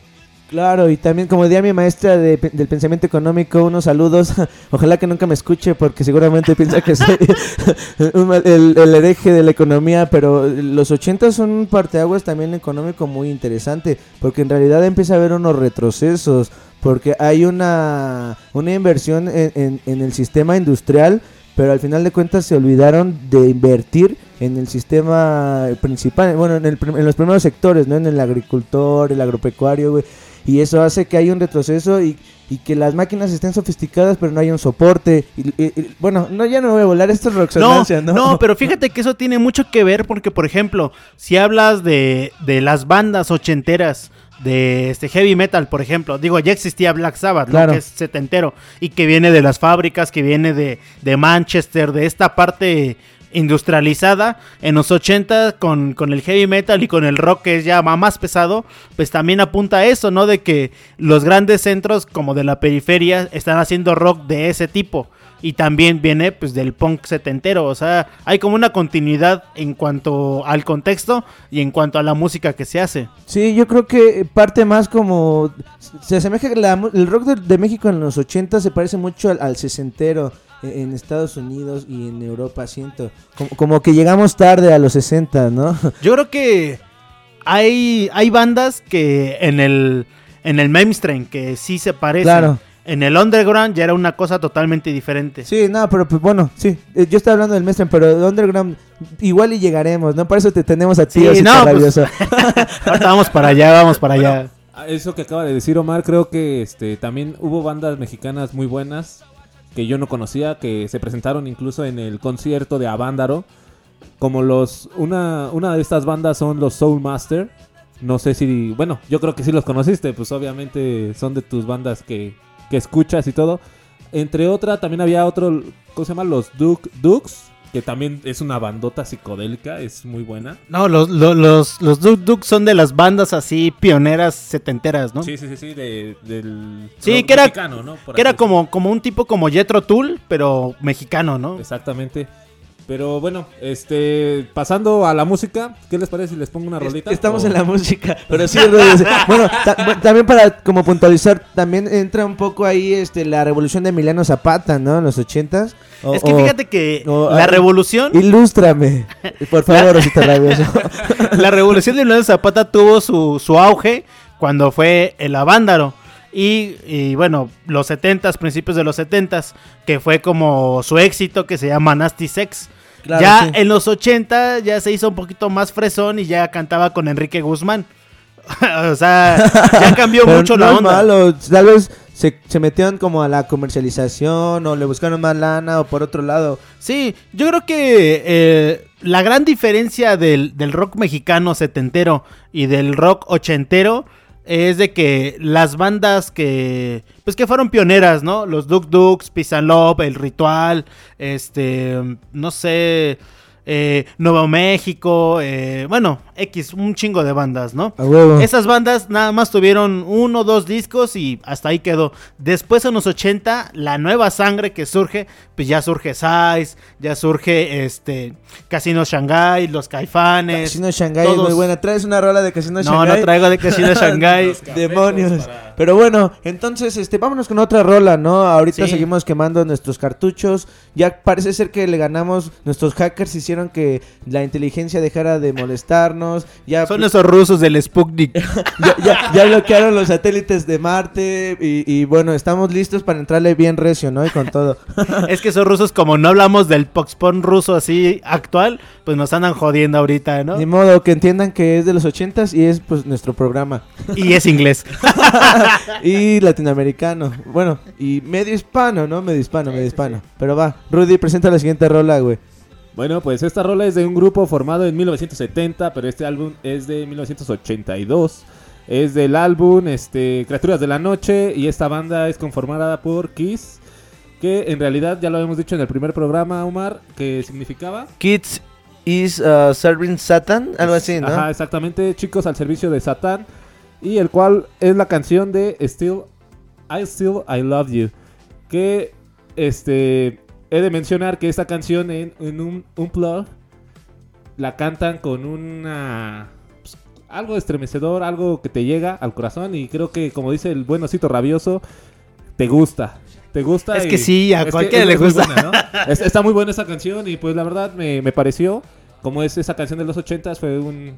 Claro, y también como decía mi maestra de del pensamiento económico, unos saludos. Ojalá que nunca me escuche porque seguramente piensa que soy el, el hereje de la economía, pero los 80 son un parteaguas también económico muy interesante, porque en realidad empieza a haber unos retrocesos, porque hay una, una inversión en el sistema industrial, pero al final de cuentas se olvidaron de invertir en el sistema principal, bueno, en, el en los primeros sectores, ¿no? En el agricultor, el agropecuario, güey. Y eso hace que haya un retroceso y, y que las máquinas estén sofisticadas, pero no hay un soporte. Y, y- y- bueno, no, ya no voy a volar, esto es No, ¿no? no, pero fíjate que eso tiene mucho que ver porque, por ejemplo, si hablas de, de las bandas ochenteras de este heavy metal, por ejemplo, digo, ya existía Black Sabbath, que es setentero y que viene de las fábricas, que viene de, de Manchester, de esta parte industrializada en los 80 con, con el heavy metal y con el rock que es ya más pesado, pues también apunta a eso, ¿no? De que los grandes centros como de la periferia están haciendo rock de ese tipo. Y también viene pues del punk setentero, o sea, hay como una continuidad en cuanto al contexto y en cuanto a la música que se hace. Sí, yo creo que parte más como... Se asemeja la el rock de, de México en los 80 se parece mucho al, al sesentero en Estados Unidos y en Europa, siento. Como, como que llegamos tarde a los 60, ¿no? Yo creo que hay, hay bandas que en el, en el mainstream que sí se parecen. Claro. En el underground ya era una cosa totalmente diferente. Sí, no, pero pues bueno, sí. eh, Yo estaba hablando del mainstream, pero de Underground igual y llegaremos, ¿no? Por eso te tenemos a ti, Sí, no, pues-. Ahorita vamos para allá, vamos para allá. Eso que acaba de decir Omar, creo que este también hubo bandas mexicanas muy buenas que yo no conocía, que se presentaron incluso en el concierto de Avándaro. Como los. Una, una de estas bandas son los Soul Master. No sé si. Bueno, yo creo que sí los conociste, pues obviamente son de tus bandas que, que escuchas y todo. Entre otras, también había otro. ¿Cómo se llama? Los Duke, Dukes. Que también es una bandota psicodélica, es muy buena. No, los, los, los, los Duk Duk son de las bandas así pioneras setenteras, ¿no? Sí, sí, sí, sí, de- del Sí, que era, mexicano, ¿no? Por que era como, como un tipo como Jetro Tull, pero mexicano, ¿no? Exactamente. Pero bueno, este, pasando a la música, ¿qué les parece si les pongo una rolita? Estamos O- en la música, pero sí, bueno, ta- bu- también para como puntualizar, también entra un poco ahí este la revolución de Emiliano Zapata, ¿no? En los ochentas. O- es que o- fíjate que o- la revolución, Ilústrame, por favor, Rosita Rabioso. la revolución de Emiliano Zapata tuvo su, su auge cuando fue el Avándaro. Y, y, bueno, los 70s, principios de los 70s, que fue como su éxito que se llama Nasty Sex. Claro, ya sí. en los 80 ya se hizo un poquito más fresón y ya cantaba con Enrique Guzmán. o sea, ya cambió mucho no la es onda. malo, tal vez se, se metieron como a la comercialización o le buscaron más lana o por otro lado. Sí, yo creo que eh, la gran diferencia del, del rock mexicano setentero y del rock ochentero es de que las bandas que pues que fueron pioneras, ¿no? Los Duk Duks, Love, El Ritual, este, no sé, eh, Nuevo México, eh, bueno, X, un chingo de bandas, ¿no? A huevo. Esas bandas nada más tuvieron uno o dos discos y hasta ahí quedó. Después en los 80, la nueva sangre que surge, pues ya surge Size, ya surge este Casino Shanghai, Los Caifanes. Casino Shanghai es muy buena. ¿Traes una rola de Casino No, Shanghai? no traigo de Casino Shanghai. Demonios. Pero bueno, entonces, este, vámonos con otra rola, ¿no? Ahorita Sí. seguimos quemando nuestros cartuchos. Ya parece ser que le ganamos. Nuestros hackers hicieron que la inteligencia dejara de molestarnos. Ya, Son esos rusos del Sputnik. ya, ya- ya bloquearon los satélites de Marte. Y, y bueno, estamos listos para entrarle bien recio, ¿no? Y con todo. es que esos rusos, como no hablamos del Poxpon ruso así actual, pues nos andan jodiendo ahorita, ¿no? Ni modo, que entiendan que es de los ochentas y es pues nuestro programa. Y es inglés. y latinoamericano. Bueno, y medio hispano, ¿no? Medio hispano, medio hispano. Pero va, Rudy, presenta la siguiente rola, güey. Bueno, pues esta rola es de un grupo formado en 1970, pero este álbum es de 1982. Es del álbum este, Criaturas de la Noche y esta banda es conformada por Kiss, que en realidad ya lo habíamos dicho en el primer programa, Omar, que significaba... Kids is uh, serving Satan, algo así, ¿no? Ajá, exactamente, chicos al servicio de Satán, y el cual es la canción de Still, I Still I Love You, que este he de mencionar que esta canción en, en un unplug la cantan con una pues, algo estremecedor, algo que te llega al corazón y creo que como dice el buen osito rabioso te gusta. Te gusta Es y- que sí, a cualquiera le muy gusta. buena, ¿no? Es- está muy buena esa canción y pues la verdad me, me pareció, como es esa canción de los ochentas, fue un,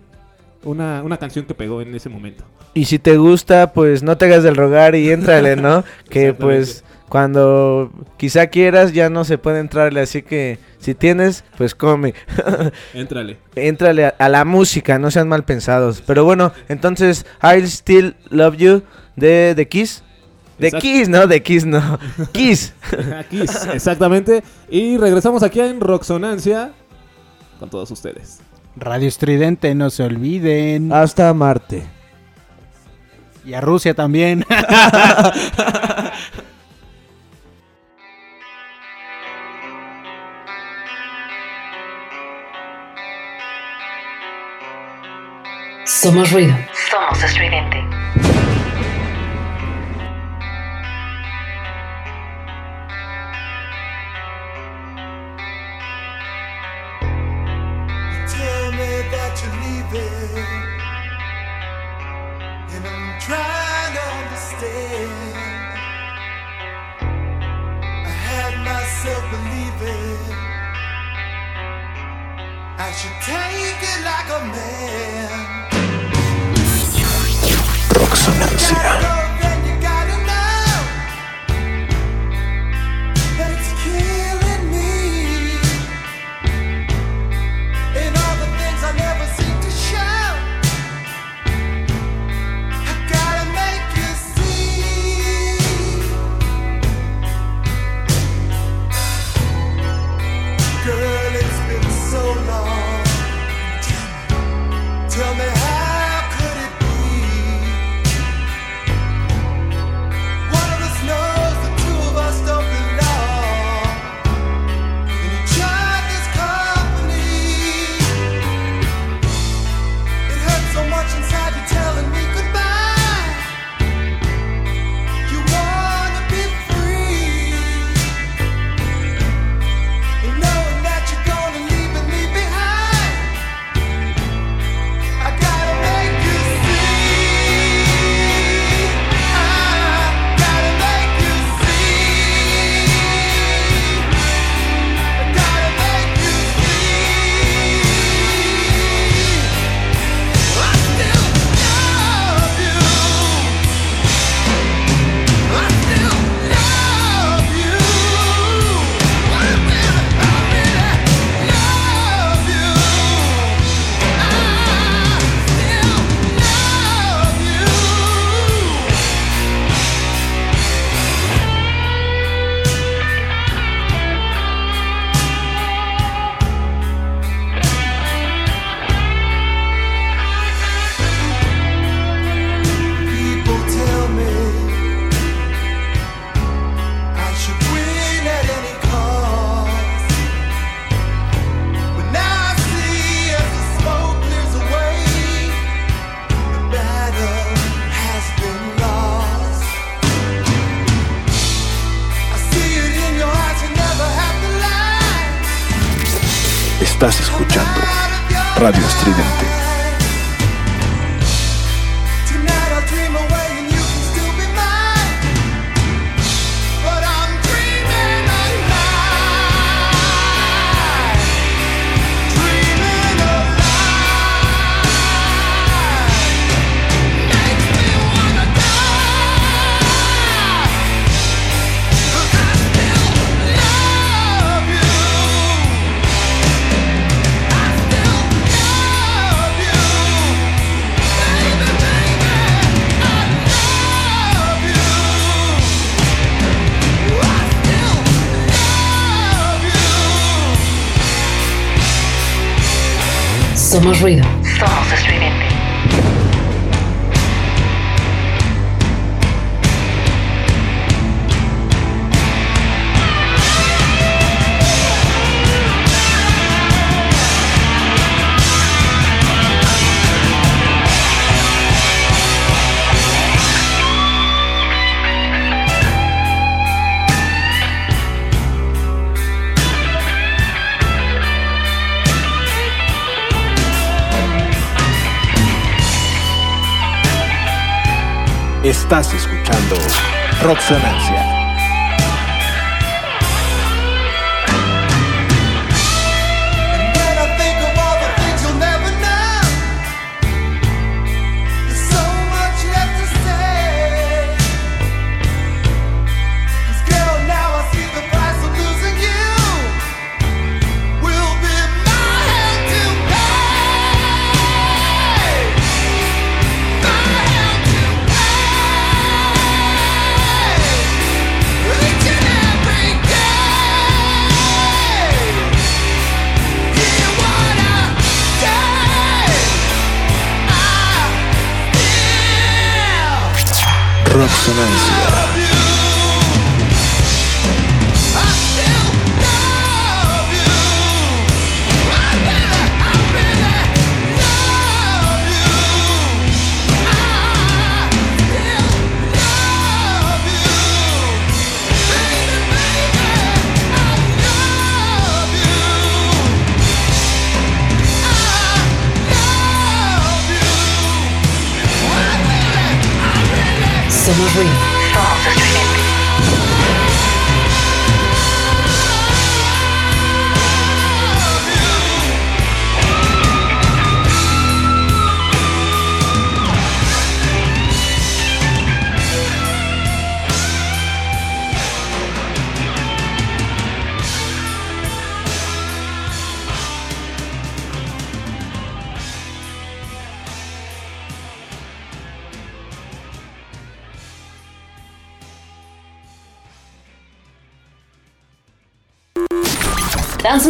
una, una canción que pegó en ese momento. Y si te gusta, pues no te hagas del rogar y éntrale, ¿no? que pues cuando quizá quieras ya no se puede entrarle, así que si tienes, pues come. Éntrale. Éntrale a, a la música, no sean mal pensados. Pero bueno, entonces, I'll Still Love You de The Kiss. De. Kiss, no, de Kiss, no. Kiss. Aquí, exactamente. Y regresamos aquí en Roxonancia con todos ustedes. Radio Estridente, no se olviden. Hasta Marte. Y a Rusia también. Somos ruido. Somos estridente. Tell me that you're leaving, and I'm trying to understand. I had myself believing I should take it like a man. Roxonancia. ruido. Simmons. resonancia.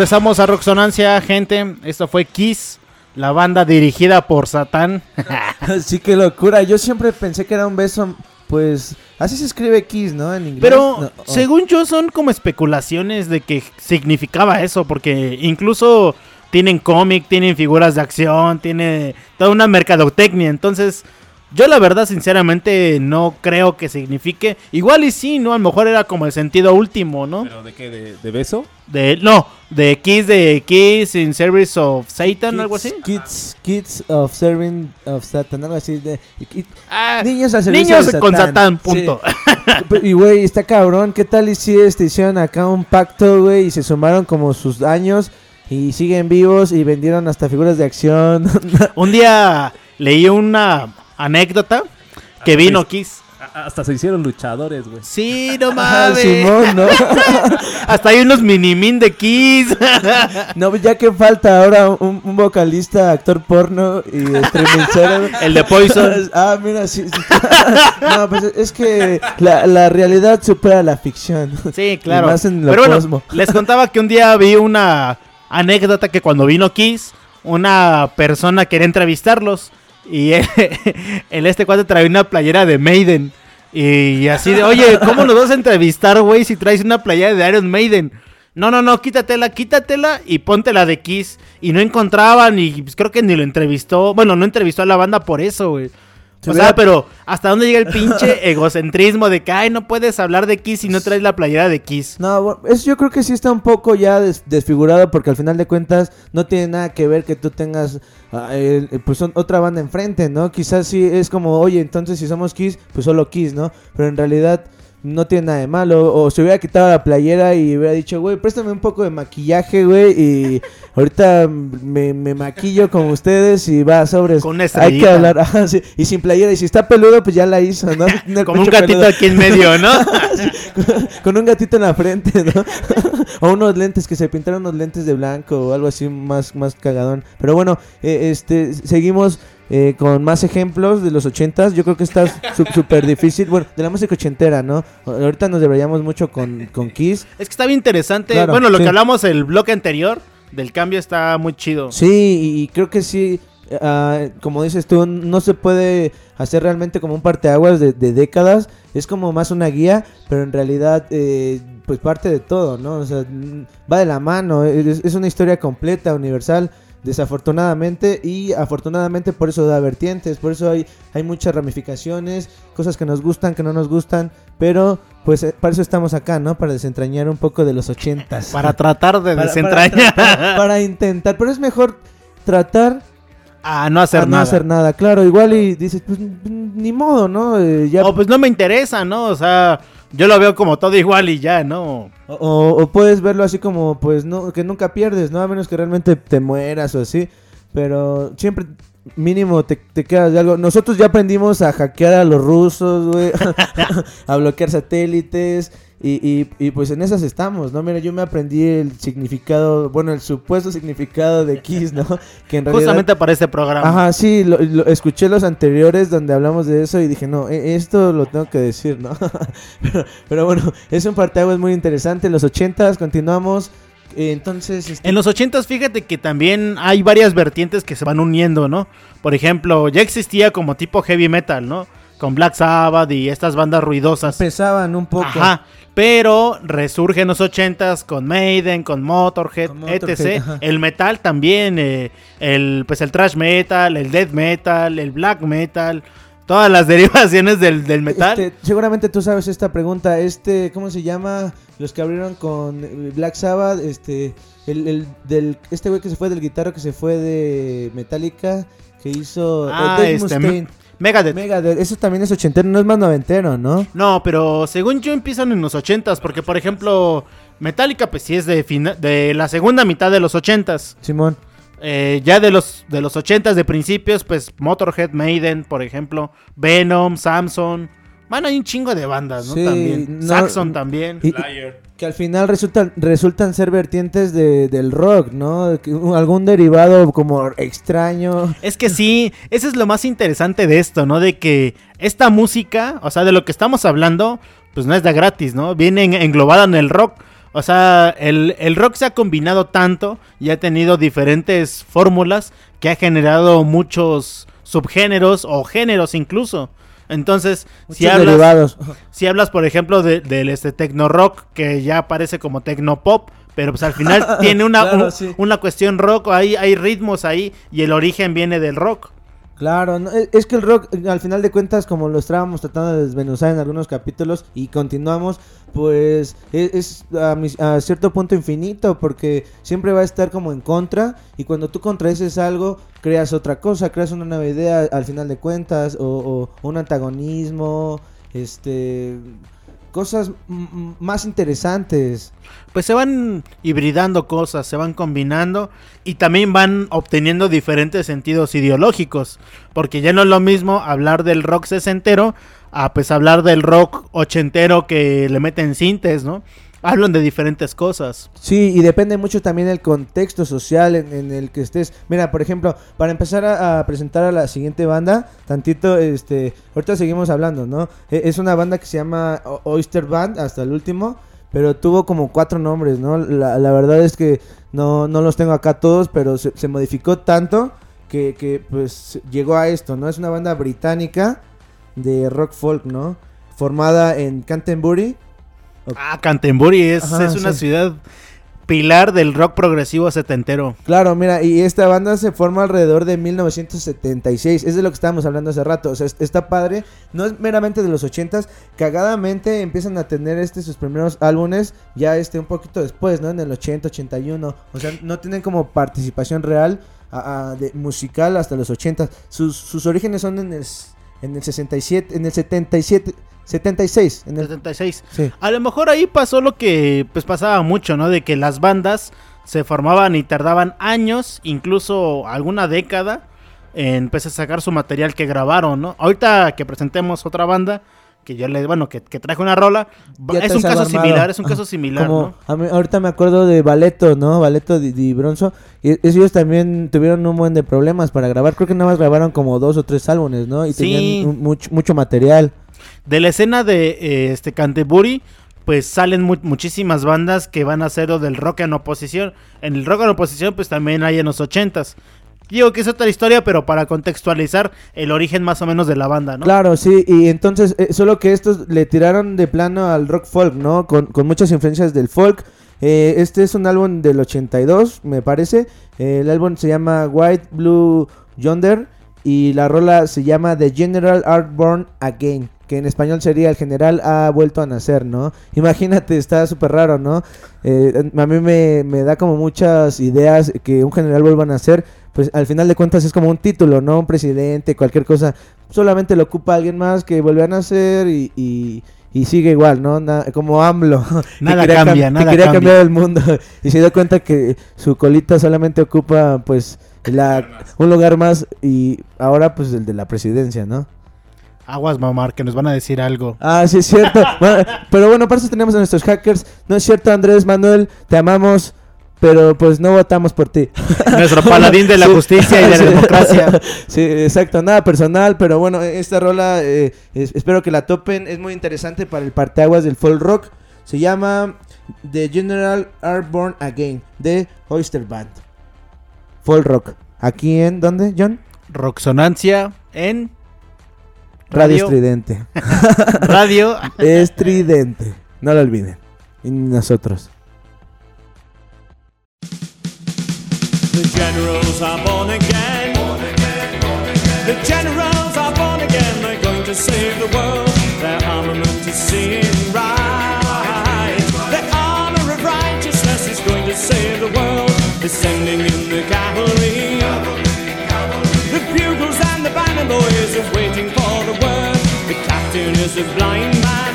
regresamos a Roxonancia, gente. Esto fue Kiss, la banda dirigida por Satán. sí, qué locura. Yo siempre pensé que era un beso, pues así se escribe Kiss, ¿no? En inglés. Pero según yo son como especulaciones de que significaba eso, porque incluso tienen cómic, tienen figuras de acción, tiene toda una mercadotecnia. Entonces, yo la verdad, sinceramente, no creo que signifique. Igual y sí, ¿no? A lo mejor era como el sentido último, ¿no? ¿Pero de qué? ¿De, de beso? De, no, de Kiss, de Kiss in Service of Satan, algo así. Kids, kids of serving of Satan, algo así de Ah, niños al servicio niños de con Satán, Satán, punto. Sí. Y güey, está cabrón, ¿qué tal y si este hicieron acá un pacto, güey, y se sumaron como sus años y siguen vivos y vendieron hasta figuras de acción? Un día leí una anécdota que vino Kiss. A- Hasta se hicieron luchadores, güey. Sí, no Ah, mames. Simón, ¿no? Hasta hay unos mini-min de Kiss. No, pues ya que falta ahora un, un vocalista, actor porno y streamingero. El de Poison. Ah, mira, sí. sí. No, pues es que la, la realidad supera la ficción. Sí, claro. Y más en lo Pero bueno, cosmo. les contaba que un día vi una anécdota que cuando vino Kiss, una persona quería entrevistarlos y el este cuate traía una playera de Maiden. Y así de, oye, ¿cómo nos vas a entrevistar, güey, si traes una playera de Iron Maiden? No, no, no, quítatela, quítatela y póntela de Kiss. Y no encontraban y pues, creo que ni lo entrevistó. Bueno, no entrevistó a la banda por eso, güey. O sea, pero ¿hasta dónde llega el pinche egocentrismo de que, ay, no puedes hablar de Kiss si no traes la playera de Kiss? No, eso yo creo que sí está un poco ya des- desfigurado porque al final de cuentas no tiene nada que ver que tú tengas ah, pues otra banda enfrente, ¿no? Quizás sí es como, oye, entonces si somos Kiss, pues solo Kiss, ¿no? Pero en realidad no tiene nada de malo. O se hubiera quitado la playera y hubiera dicho, güey, préstame un poco de maquillaje, güey, y ahorita me, me maquillo con ustedes y va a sobres. Con una Hay que hablar, ajá, sí, y sin playera. Y si está peludo, pues ya la hizo, ¿no? El Como un gatito peludo. aquí en medio, ¿no? con un gatito en la frente, ¿no? o unos lentes que se pintaron unos lentes de blanco o algo así más, más cagadón. Pero bueno, eh, este seguimos eh, con más ejemplos de los ochentas. Yo creo que está súper difícil. Bueno, de la música ochentera, ¿no? Ahorita nos deberíamos mucho con, con Kiss. Es que está bien interesante. Claro, bueno, lo sí. que hablamos el bloque anterior del cambio está muy chido. Sí, y, creo que sí. ah, como dices tú, no se puede hacer realmente como un parteaguas de, de décadas. Es como más una guía, pero en realidad, eh, pues parte de todo, ¿no? O sea, va de la mano. Es, es una historia completa, universal. Desafortunadamente y afortunadamente por eso da vertientes, por eso hay, hay muchas ramificaciones, cosas que nos gustan, que no nos gustan, pero pues eh, para eso estamos acá, ¿no? Para desentrañar un poco de los ochentas. Para tratar de Para- desentrañar. Para, tratar, para intentar, pero es mejor tratar a no hacer a no nada. hacer nada, claro, igual y dices, pues ni modo, ¿no? Eh, ya, O pues no me interesa, ¿no? O sea, yo lo veo como todo igual y ya, ¿no? o, o- puedes verlo así como, pues, no, que nunca pierdes, ¿no? A menos que realmente te mueras o así, pero siempre mínimo te, te quedas de algo. Nosotros ya aprendimos a hackear a los rusos, güey, a bloquear satélites. Y, y, y pues en esas estamos, ¿no? Mira, yo me aprendí el significado, bueno, el supuesto significado de Kiss, ¿no? Que en realidad... Justamente para este programa. Ajá, sí, lo, lo- escuché los anteriores donde hablamos de eso y dije, no, e- esto lo tengo que decir, ¿no? pero, pero bueno, es un parteaguas muy interesante. Los ochentas, continuamos. entonces, este, En los ochentas, fíjate que también hay varias vertientes que se van uniendo, ¿no? Por ejemplo, ya existía como tipo heavy metal, ¿no? Con Black Sabbath y estas bandas ruidosas. pesaban un poco. Ajá. Pero resurge en los ochentas con Maiden, con Motorhead, Con Motorhead, etc. ajá. El metal también, eh, el pues el thrash metal, el death metal, el black metal, todas las derivaciones del, del metal. Este, seguramente tú sabes esta pregunta. Este, ¿cómo se llama? Los que abrieron con Black Sabbath, este, el, el del, este güey que se fue del guitarro que se fue de Metallica, que hizo eh, Ah, Dave este, Mustaine. Megadeth. Megadeth, eso también es ochentero, no es más noventero, ¿no? No, pero según yo empiezan en los ochentas, porque por ejemplo, Metallica pues sí es de, fina- de la segunda mitad de los ochentas. Simón. Eh, ya de los de los ochentas de principios, pues Motorhead, Maiden, por ejemplo, Venom, Samson. Bueno, hay un chingo de bandas, ¿no? Sí, también. no- Saxon también. Y- que al final resultan resultan ser vertientes de, del rock, ¿no? Algún derivado como extraño. Es que sí, eso es lo más interesante de esto, ¿no? De que esta música, o sea, de lo que estamos hablando, pues no es de gratis, ¿no? Viene en- englobada en el rock. O sea, el, el rock se ha combinado tanto y ha tenido diferentes fórmulas que ha generado muchos subgéneros o géneros incluso. Entonces, si hablas, derivados. si hablas, por ejemplo, de- del este tecno rock, que ya aparece como tecno pop, pero pues al final tiene una, Claro, un- sí. una cuestión rock, hay, hay ritmos ahí y el origen viene del rock. Claro, no, es es que el rock, eh, al final de cuentas, como lo estábamos tratando de desmenuzar en algunos capítulos y continuamos, pues es, es a, a cierto punto infinito, porque siempre va a estar como en contra, y cuando tú contradices algo, creas otra cosa, creas una nueva idea al final de cuentas, o, o un antagonismo, este... Cosas más interesantes. Pues se van hibridando cosas, se van combinando y también van obteniendo diferentes sentidos ideológicos. Porque ya no es lo mismo hablar del rock sesentero a pues hablar del rock ochentero que le meten sintes, ¿no? Hablan de diferentes cosas. Sí, y depende mucho también del contexto social en, el que estés. Mira, por ejemplo, para empezar a, presentar a la siguiente banda, tantito, este, ahorita seguimos hablando, ¿no? E- Es una banda que se llama Oyster Band, hasta el último, pero tuvo como cuatro nombres, ¿no? La, la verdad es que no, no los tengo acá todos, pero se, se modificó tanto que, que, pues llegó a esto, ¿no? Es una banda británica de rock folk, ¿no? Formada en Canterbury. Ah, Canterbury es, Ajá, es una sí. ciudad pilar del rock progresivo setentero. Claro, mira, y esta banda se forma alrededor de 1976. Es de lo que estábamos hablando hace rato. O sea, es- está padre. No es meramente de los 80s. Cagadamente empiezan a tener este sus primeros álbumes ya este un poquito después, ¿no? En el 80, 81. O sea, no tienen como participación real a- a- de musical hasta los 80. Sus, sus orígenes son en el, en el 67, en el 77, 76. En el, 76. sí. A lo mejor ahí pasó lo que pues pasaba mucho, ¿no? De que las bandas se formaban y tardaban años, incluso alguna década, en pues, a sacar su material que grabaron, ¿no? Ahorita que presentemos otra banda, que yo le, bueno, que, que traje una rola, es un caso armado. similar, es un caso similar, Como ¿no? a mí- ahorita me acuerdo de Baleto, ¿no? Baleto di, di Bronzo. Y ellos también tuvieron un buen de problemas para grabar. Creo que nada más grabaron como dos o tres álbumes, ¿no? Y Sí. tenían un- mucho, mucho material. De la escena de eh, este Canterbury, pues salen mu- muchísimas bandas que van a hacer del rock en oposición. En el rock en oposición, pues también hay en los ochentas. Digo que es otra historia, pero para contextualizar el origen más o menos de la banda, ¿no? Claro, sí. Y entonces, eh, solo que estos le tiraron de plano al rock folk, ¿no? Con, muchas influencias del folk. Eh, este es un álbum del 82, me parece. El álbum se llama White Blue Yonder. Y la rola se llama The General Art Born Again. Que en español sería El General ha vuelto a nacer, ¿no? Imagínate, está súper raro, ¿no? Eh, a mí me, me da como muchas ideas que un general vuelva a nacer. Pues al final de cuentas es como un título, ¿no? Un presidente, cualquier cosa. Solamente lo ocupa alguien más que vuelve a nacer y, y, y sigue igual, ¿no? Na- como AMLO. Nada cambia, cam- nada Que quería cambia. cambiar el mundo. y se dio cuenta que su colita solamente ocupa, pues, la, un lugar más y ahora, pues, el de la presidencia, ¿no? Aguas, mamar, que nos van a decir algo. Ah, sí, es cierto. Bueno, pero bueno, para eso tenemos a nuestros hackers. No es cierto, Andrés Manuel, te amamos, pero pues no votamos por ti. Nuestro paladín de la Sí. justicia y de la democracia. Sí, exacto, nada personal, pero bueno, esta rola eh, es- espero que la topen, es muy interesante para el parteaguas del folk rock. Se llama The General Are Born Again de Oyster Band. Folk rock. Aquí en ¿dónde, John? Roxonancia en Radio, Radio. Estridente. radio. Estridente. No lo olviden. Y nosotros. The generals are born again. The generals are born again. They're going to save the world. Boys are waiting for the word. The captain is a blind man.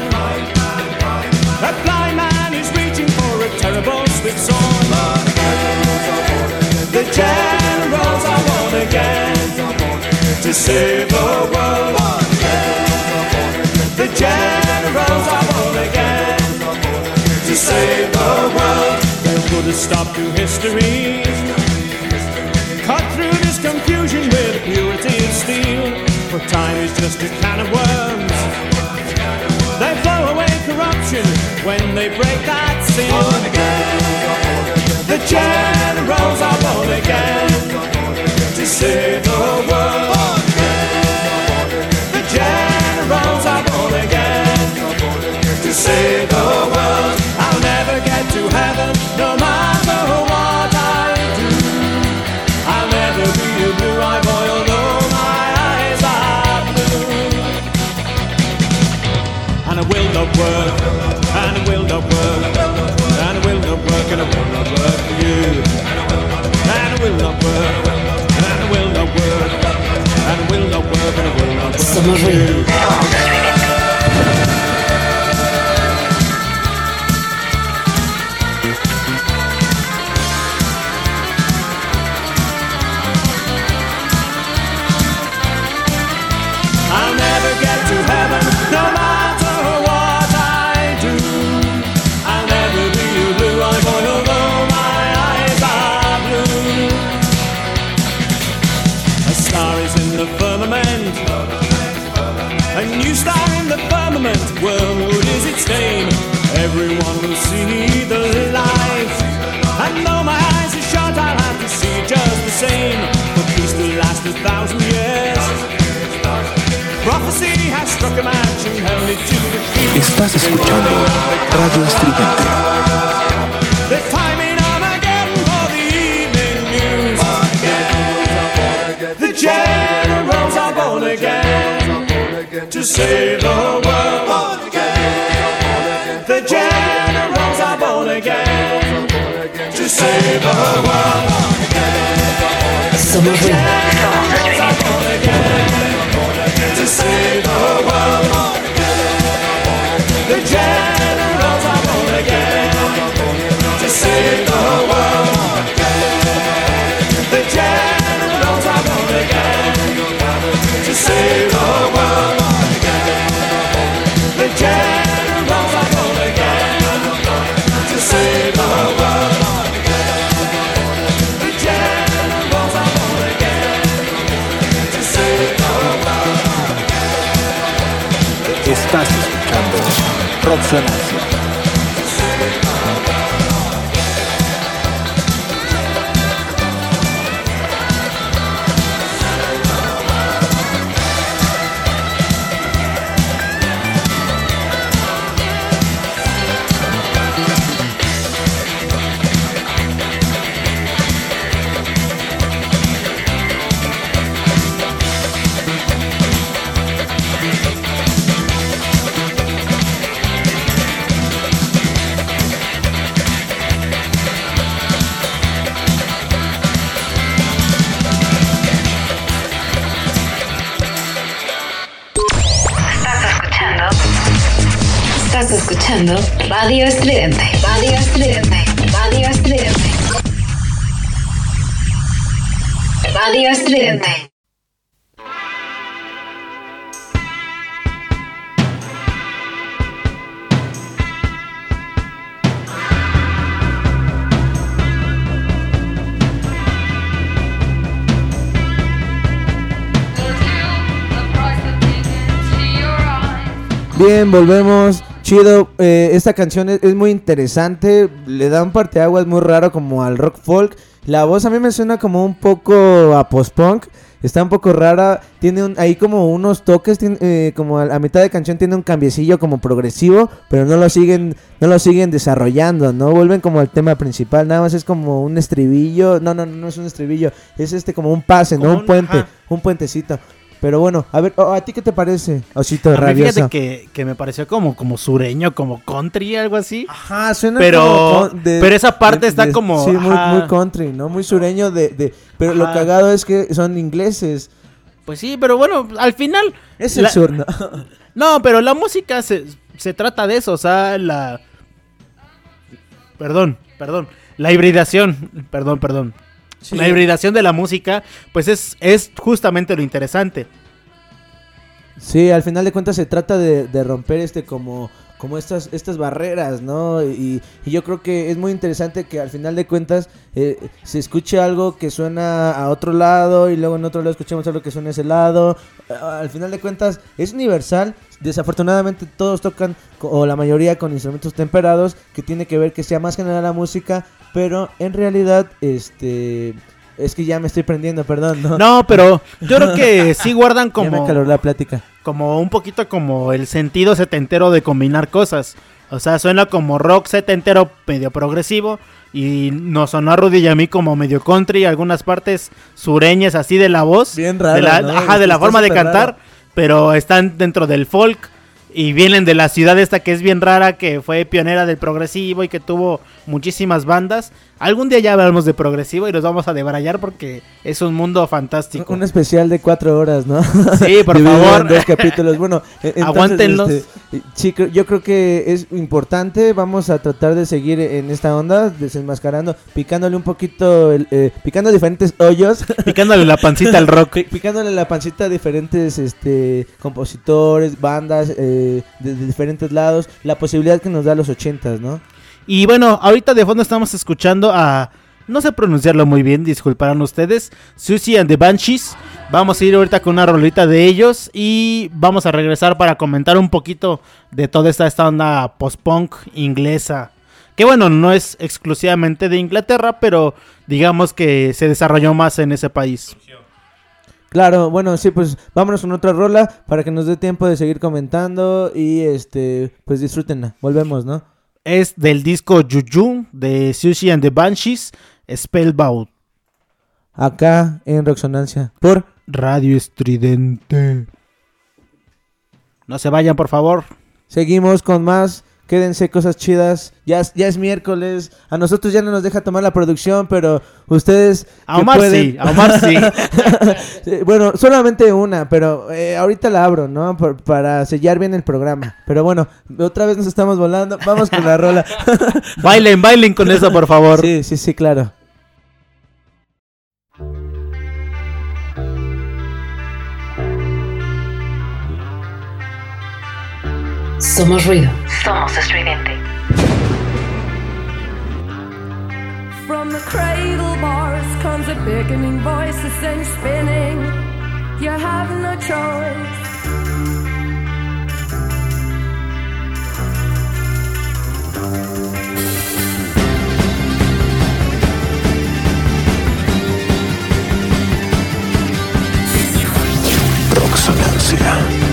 A blind man is reaching for a terrible swift sword. The generals are born again to save the world. The generals are born again to save the world. They'll put a stop to history. For time is just a can of worms. They blow away corruption when they break that seal. The generals are born again to save not work, and it will not work, and it will not work, and it will not work for you. And it will not work, and it will not work, and it will not work, and it will not work for you. World is its name. Everyone will see the light. And though my eyes are shut, I'll have to see just the same. For peace to last a thousand years. Prophecy has struck a match and held it to the fuse. Estás escuchando Radio Estridente. The timing Armageddon for the evening generals are born again to save the world. Save the world. Are born again to save the world. Estás escuchando Roxonancia. Radio Estridente. Radio Estridente. Radio Estridente. Radio Estridente. Bien, volvemos. Chido, eh, esta canción es, es muy interesante, le da un parteaguas muy raro como al rock folk. La voz a mí me suena como un poco a post-punk, está un poco rara, tiene un, ahí como unos toques, tiene, eh, como a, a mitad de canción tiene un cambiecillo como progresivo, pero no lo siguen, no lo siguen desarrollando, no vuelven como al tema principal, nada más es como un estribillo, no, no, no, no es un estribillo, es este como un pase, Como no un un- puente, ajá. un puentececito. Pero bueno, a ver, oh, ¿a ti qué te parece? Osito A mí fíjate que, que me pareció como, como sureño, como country, algo así. Ajá, suena Pero- como con- pero esa parte está como, Sí, muy, country, ¿no? Muy sureño de... de pero lo cagado es que son ingleses. Pues sí, pero bueno, al final... Es el la- sur, ¿no? No, pero la música se, se trata de eso, o sea, la... Perdón, perdón. La hibridación, perdón, perdón. La hibridación de la música, pues es, es justamente lo interesante. Sí, al final de cuentas se trata de, de romper este como como estas estas barreras, ¿no? Y, yo creo que es muy interesante que al final de cuentas eh, se escuche algo que suena a otro lado y luego en otro lado escuchemos algo que suena a ese lado. Al final de cuentas es universal. Desafortunadamente todos tocan o la mayoría con instrumentos temperados que tiene que ver que sea más general la música, pero en realidad este es que ya me estoy prendiendo, perdón, ¿no? No, pero yo creo que sí guardan Ya me como, la plática. como un poquito como el sentido setentero de combinar cosas. O sea, suena como rock setentero medio progresivo y nos sonó a Rudy y a mí como medio country, algunas partes sureñas así de la voz. Bien raro, de la, ¿no? ajá, de la forma de cantar, raro. pero están dentro del folk. y vienen de la ciudad esta que es bien rara, que fue pionera del progresivo y que tuvo muchísimas bandas. Algún día ya hablaremos de progresivo y nos vamos a debrayar porque es un mundo fantástico. Un especial de cuatro horas, ¿no? Sí, por favor. en dos capítulos. Bueno, e- entonces, Aguántenlos. este, yo creo que es importante. Vamos a tratar de seguir en esta onda, desenmascarando, picándole un poquito, el, eh, picando diferentes hoyos. Picándole la pancita al rock. Pi- Picándole la pancita a diferentes este, compositores, bandas eh, de, de diferentes lados, la posibilidad que nos da los ochentas, ¿no? Y bueno, ahorita de fondo estamos escuchando a. No sé pronunciarlo muy bien, disculparán ustedes. Susie and the Banshees. Vamos a ir ahorita con una rolita de ellos. Y vamos a regresar para comentar un poquito de toda esta, esta onda post-punk inglesa. Que bueno, no es exclusivamente de Inglaterra, pero digamos que se desarrolló más en ese país. Claro, bueno, sí, pues vámonos con otra rola para que nos dé tiempo de seguir comentando y este, pues disfrútenla. Volvemos, ¿no? Es del disco Juju de Susie and the Banshees, Spellbound. Acá en Roxonancia. Por Radio Estridente. No se vayan, por favor. Seguimos con más. Quédense cosas chidas. Ya, es- ya es miércoles. A nosotros ya no nos deja tomar la producción, pero ustedes. A Omar pueden- sí, a Omar sí. Sí, bueno, solamente una, pero eh, ahorita la abro, ¿no? Por- para sellar bien el programa. Pero bueno, otra vez nos estamos volando. Vamos con la rola. Bailen, bailen con eso, por favor. Sí, sí, sí, claro. Somos ruido. Somos estridente. From the cradle bars comes a beckoning voice, the same spinning. You have no choice. Roxonancia.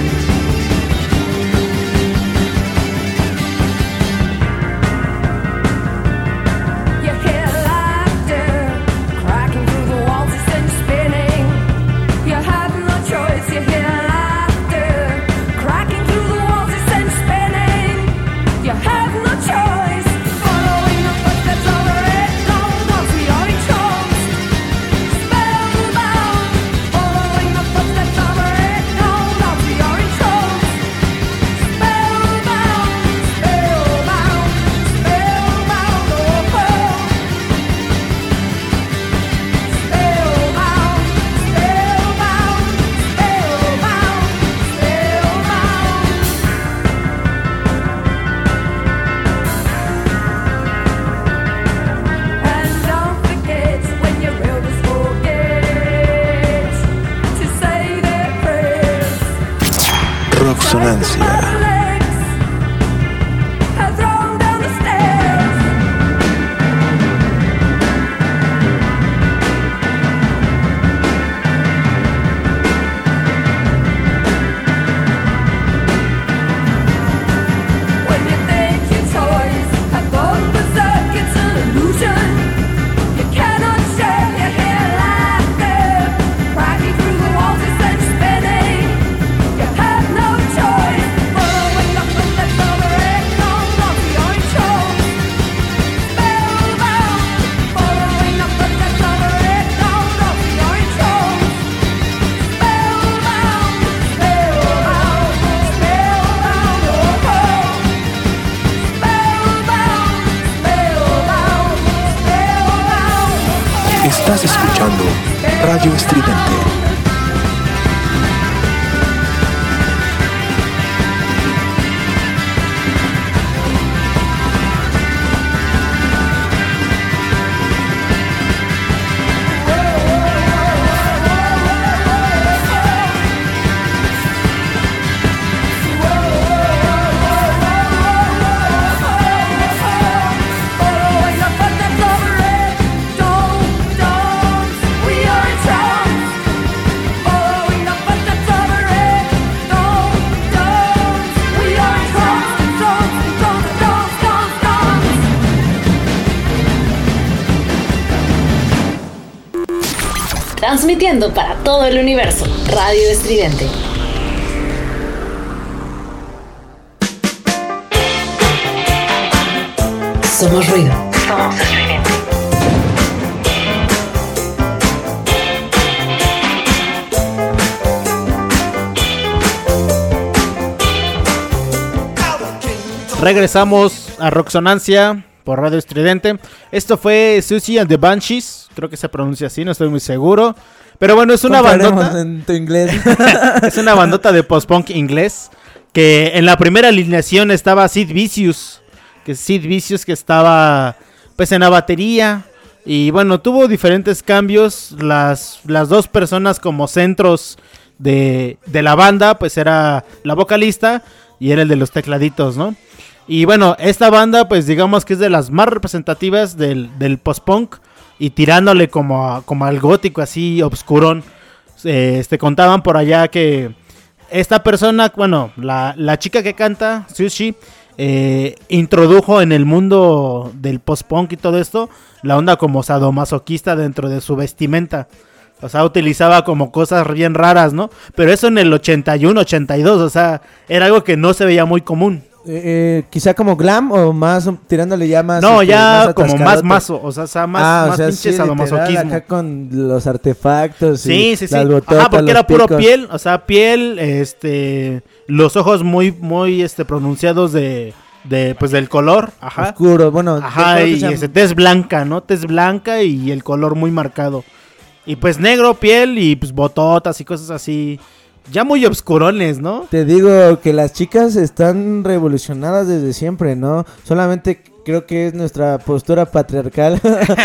transmitiendo para todo el universo. Radio Estridente. Somos ruido. Somos estridente. Regresamos a Roxonancia por Radio Estridente. Esto fue Sushi and the Banshees. Creo que se pronuncia así, no estoy muy seguro. Pero bueno, es una bandota. en tu inglés. es una bandota de post-punk inglés. Que en la primera alineación estaba Sid Vicious. Que Sid Vicious que estaba pues en la batería. Y bueno, tuvo diferentes cambios. Las, las dos personas como centros de, de la banda, pues era la vocalista y era el de los tecladitos, ¿no? Y bueno, esta banda, pues digamos que es de las más representativas del, del post-punk y tirándole como, a- como al gótico, así obscurón. Eh, este, contaban por allá que esta persona, bueno, la, la chica que canta, Sushi, eh, introdujo en el mundo del post-punk y todo esto la onda como sadomasoquista dentro de su vestimenta. O sea, utilizaba como cosas bien raras, ¿no? Pero eso en el 81, 82, o sea, era algo que no se veía muy común. Eh, eh, quizá como glam o más um, tirándole ya más. No, este, ya como más atascadote. mazo, o sea, más, ah, más o sea, pinche sí, sadomasoquismo. acá con los artefactos. Sí, y sí, sí. las bototas, Ajá, porque era puro picos. piel, o sea, piel, este, los ojos muy, muy, este, pronunciados de, de, pues, del color, ajá. Oscuro, bueno. Ajá, y se llama- este, tez blanca, ¿no? Tez blanca y el color muy marcado. Y pues negro, piel y pues bototas y cosas así. Ya muy obscurones, ¿no? Te digo que las chicas están revolucionadas desde siempre, ¿no? Solamente creo que es nuestra postura patriarcal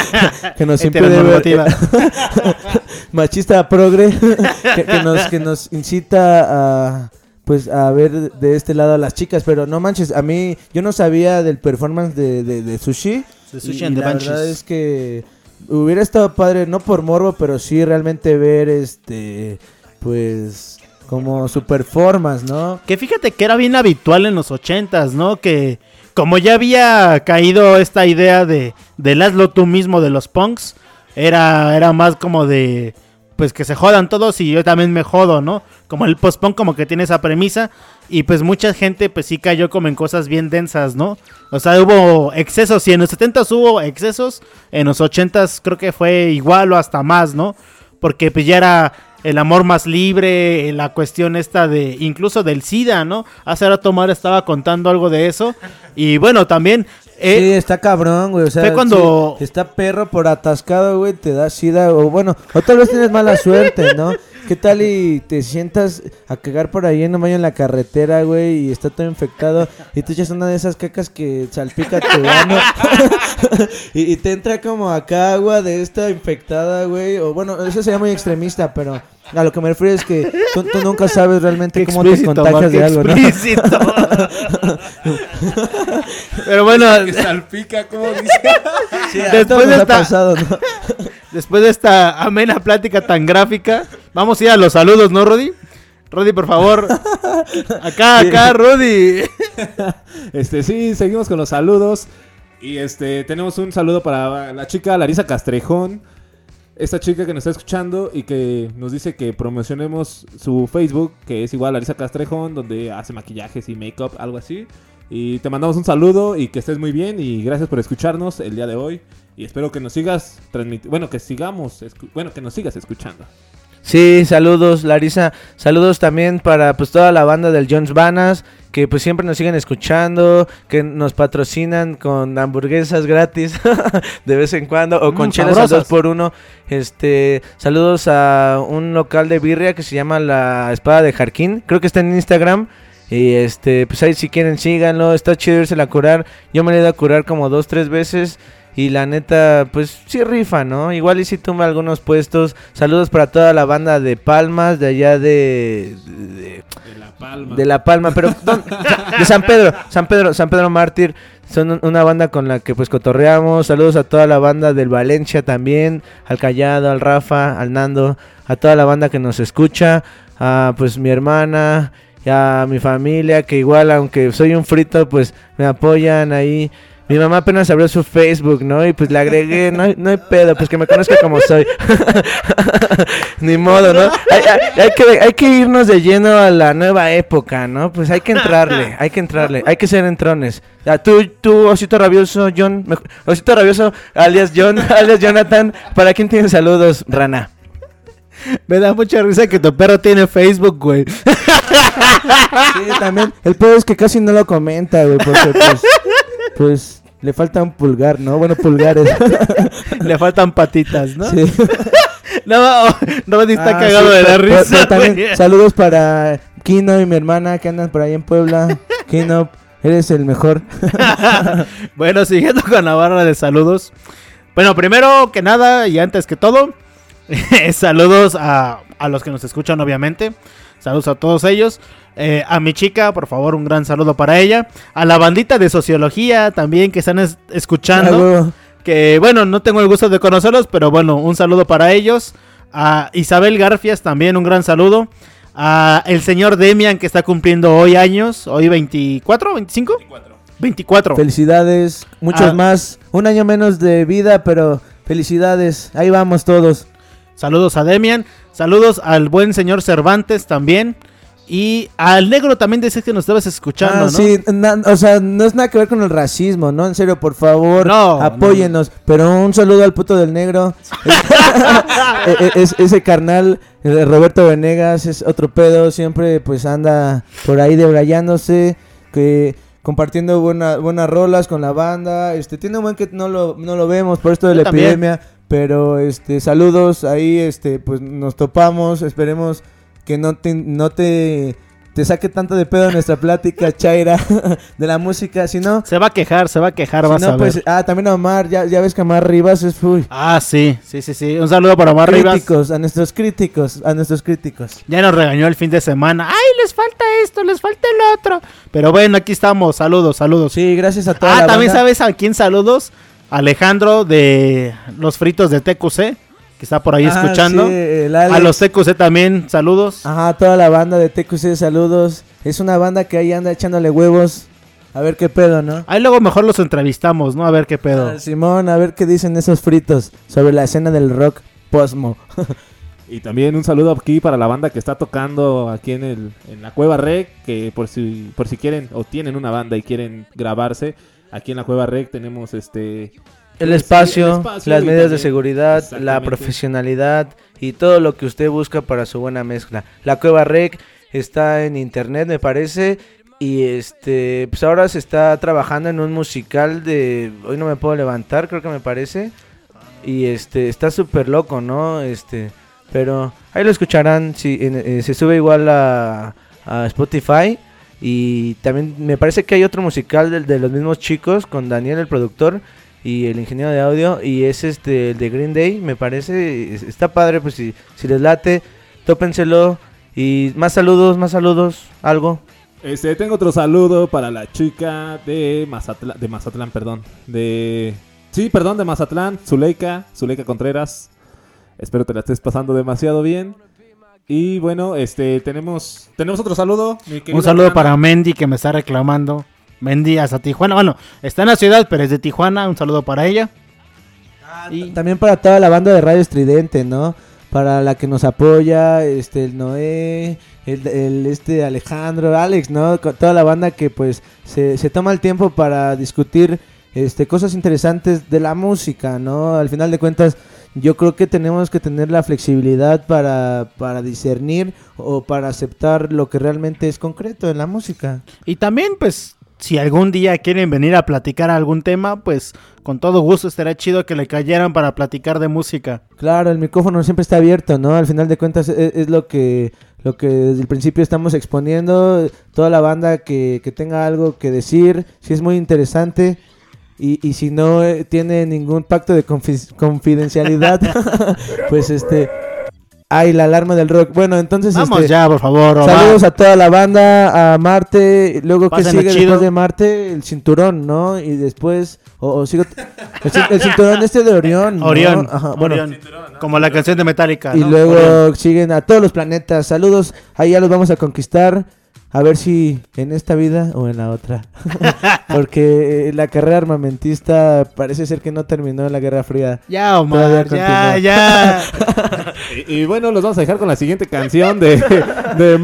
que nos impide ver machista progre que, que nos que nos incita a pues a ver de este lado a las chicas, pero no manches, a mí yo no sabía del performance de, de, de Sushi. De Sushi y, and y the la verdad es que hubiera estado padre, no por morbo, pero sí realmente ver este pues como su performance, ¿no? Que fíjate que era bien habitual en los ochentas, ¿no? Que como ya había caído esta idea de del hazlo tú mismo de los punks, era, era más como de pues que se jodan todos y yo también me jodo, ¿no? Como el post-punk como que tiene esa premisa y pues mucha gente pues sí cayó como en cosas bien densas, ¿no? O sea, hubo excesos, si en los 70s hubo excesos, en los 80s creo que fue igual o hasta más, ¿no? Porque pues ya era el amor más libre, la cuestión esta de incluso del SIDA, ¿no? Hace rato Mar estaba contando algo de eso y bueno, también eh, sí, está cabrón, güey. O sea, fue cuando- sí, está perro por atascado, güey, te da sida. O bueno, o tal vez tienes mala suerte, ¿no? ¿Qué tal y te sientas a cagar por ahí en un baño en la carretera, güey, y está todo infectado? Y tú echas una de esas cacas que salpica tu ano. y, y te entra como acá agua de esta infectada, güey. O bueno, eso sería muy extremista, pero a lo que me refiero es que tú, tú nunca sabes realmente cómo te contagias de algo, ¿no? Pero bueno, Que salpica, como dice. Sí, Después de esta- pasado, ¿no? Después de esta amena plática tan gráfica, vamos a ir a los saludos, ¿no, Rodi? Rodi, por favor. Acá, acá, Rodi. Este, sí, seguimos con los saludos. Y este, tenemos un saludo para la chica Larisa Castrejón. Esta chica que nos está escuchando y que nos dice que promocionemos su Facebook, que es igual Larisa Castrejón, donde hace maquillajes y make-up, algo así. Y te mandamos un saludo y que estés muy bien y gracias por escucharnos el día de hoy. Y espero que nos sigas transmitiendo, bueno, que sigamos, bueno, que nos sigas escuchando. Sí, saludos Larisa, saludos también para pues toda la banda del Jones Vanas, que pues siempre nos siguen escuchando, que nos patrocinan con hamburguesas gratis de vez en cuando o con Mm, chelas al sabrosas. 2 por 1 Este, saludos a un local de birria que se llama La Espada de Jarquín, creo que está en Instagram. Y este, pues ahí si quieren síganlo, está chido irse a curar. Yo me he ido a curar como dos, tres veces. Y la neta, pues sí rifa, ¿no? Igual y si tumba algunos puestos. Saludos para toda la banda de Palmas, de allá de... de, De La Palma. de La Palma, pero de San Pedro, San Pedro, San Pedro Mártir. Son un- una banda con la que pues cotorreamos. Saludos a toda la banda del Valencia también, al Callado, al Rafa, al Nando, a toda la banda que nos escucha, a pues mi hermana, y a mi familia que igual aunque soy un frito pues me apoyan ahí. Mi mamá apenas abrió su Facebook, ¿no? Y pues le agregué, no no hay pedo, pues que me conozca como soy. Ni modo, ¿no? Hay, hay- hay que, hay que irnos de lleno a la nueva época, ¿no? Pues hay que entrarle, hay que entrarle, hay que ser entrones. Ah, tú, tú, Osito Rabioso, John, Osito Rabioso, alias John, alias Jonathan, ¿para quién tienes saludos, rana? Me da mucha risa que tu perro tiene Facebook, güey. Sí, también. El peor es que casi no lo comenta, güey, porque pues, pues le falta un pulgar, ¿no? Bueno, pulgares. Le faltan patitas, ¿no? Sí. No, no, está Ah, cagado sí, de la pero- risa. pero también güey. saludos para Kino y mi hermana que andan por ahí en Puebla. Kino, eres el mejor. bueno, siguiendo con la barra de saludos. Bueno, primero que nada y antes que todo, saludos a, a los que nos escuchan, obviamente. Saludos a todos ellos. Eh, a mi chica, por favor, un gran saludo para ella. A la bandita de sociología también que están es- escuchando. Que bueno, no tengo el gusto de conocerlos, pero bueno, un saludo para ellos. A Isabel Garfias también un gran saludo. A el señor Demian que está cumpliendo hoy años, hoy 24, 25? 24. Felicidades, muchos Ah. más. Un año menos de vida, pero felicidades. Ahí vamos todos. Saludos a Demian. Saludos al buen señor Cervantes también. Y al negro también decías que nos estabas escuchando, Ah, ¿no? Sí, na- o sea, no es nada que ver con el racismo, ¿no? En serio, por favor, No, apóyenos. Pero un saludo al puto del negro. E- e- es- ese carnal, Roberto Venegas, es otro pedo. Siempre pues anda por ahí debrayándose, que compartiendo buena- buenas rolas con la banda. Este, tiene un buen que no lo, no lo vemos por esto de Yo la también. epidemia. Pero este, saludos, ahí este, pues nos topamos, esperemos que no te, no te, te saque tanto de pedo nuestra plática, Chaira, de la música, si no, Se va a quejar, se va a quejar, si vas no, a ver. pues, ah, también a Omar, ya, ya ves que Omar Rivas es, uy, Ah, sí, sí, sí, sí. Un saludo para Omar Rivas. críticos, a nuestros críticos, a nuestros críticos. Ya nos regañó el fin de semana. ¡Ay, les falta esto, les falta el otro! Pero bueno, aquí estamos. Saludos, saludos. Sí, gracias a toda Ah, la también banda. sabes a quién saludos. Alejandro de los fritos de TQC, que está por ahí Ah, escuchando. sí, a los TQC también, saludos. Ajá, toda la banda de TQC, saludos. Es una banda que ahí anda echándole huevos. A ver qué pedo, ¿no? Ahí luego mejor los entrevistamos, ¿no? A ver qué pedo. Ah, Simón, a ver qué dicen esos fritos sobre la escena del rock posmo. Y también un saludo aquí para la banda que está tocando aquí en el en la Cueva Rec, que por si por si quieren o tienen una banda y quieren grabarse, aquí en la Cueva Rec tenemos este El pues, espacio, el espacio las medidas de seguridad, la profesionalidad y todo lo que usted busca para su buena mezcla. La Cueva Rec está en internet, me parece. Y este, pues ahora se está trabajando en un musical de. Hoy no me puedo levantar, creo que me parece. Y este, está súper loco, ¿no? Este, pero ahí lo escucharán. Si, en- eh, se sube igual a, a Spotify. Y también me parece que hay otro musical del- de, los mismos chicos con Daniel, el productor, y el ingeniero de audio. Y es este, el de Green Day, me parece. es- Está padre, pues si, si les late, tópenselo. Y más saludos, más saludos, algo. Este, tengo otro saludo para la chica de Mazatlán, de Mazatlán, perdón, de Sí, perdón, de Mazatlán, Zuleika, Zuleika Contreras. Espero te la estés pasando demasiado bien. Y bueno, este tenemos tenemos otro saludo, Un saludo para Mendy que me está reclamando. Mendy hasta Tijuana. Bueno, está en la ciudad, pero es de Tijuana. Un saludo para ella. Y También para toda la banda de Radio Estridente, ¿no? Para la que nos apoya, este, el Noé, el, el, este Alejandro, Alex, ¿no? Toda la banda que pues se, se toma el tiempo para discutir este, cosas interesantes de la música, ¿no? Al final de cuentas, yo creo que tenemos que tener la flexibilidad para, para discernir o para aceptar lo que realmente es concreto en la música. Y también, pues, si algún día quieren venir a platicar algún tema, pues con todo gusto estaría chido que le cayeran para platicar de música. Claro, el micrófono siempre está abierto, ¿no? Al final de cuentas es, es lo que lo que desde el principio estamos exponiendo. Toda la banda que, que tenga algo que decir, si es muy interesante. Y, y si no eh, tiene ningún pacto de confi- confidencialidad, pues este... Ay, la alarma del rock. Bueno, entonces... Vamos este, ya, por favor. Omar. Saludos a toda la banda, a Marte, luego que sigue chido. después de Marte, el cinturón, ¿no? Y después, o, o sigo, el, cin- el cinturón este de Orión. ¿no? Orión. Ajá, bueno, Orión. Como la canción de Metallica. y ¿no? luego Orión. siguen a todos los planetas. Saludos, ahí ya los vamos a conquistar a ver si en esta vida o en la otra. Porque eh, la carrera armamentista parece ser que no terminó en la Guerra Fría. Ya, Omar, ya, ya. y, bueno, los vamos a dejar con la siguiente canción de, de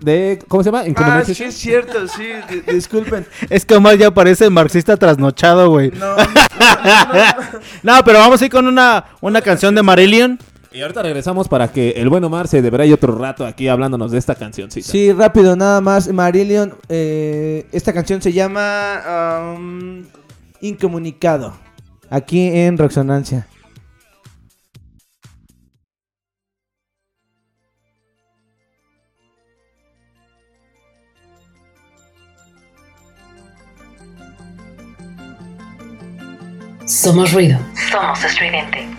de, ¿cómo se llama? Ah, sí es cierto, sí, disculpen. Es que Omar ya parece marxista trasnochado, güey. No, no, no, no, pero vamos a ir con una, una canción de Marillion y ahorita regresamos para que el buen Omar se debraye otro rato aquí hablándonos de esta canción Sí, rápido, nada más. Marillion, eh, esta canción se llama um, Incomunicado. Aquí en Roxonancia. Somos ruido. Somos estridente.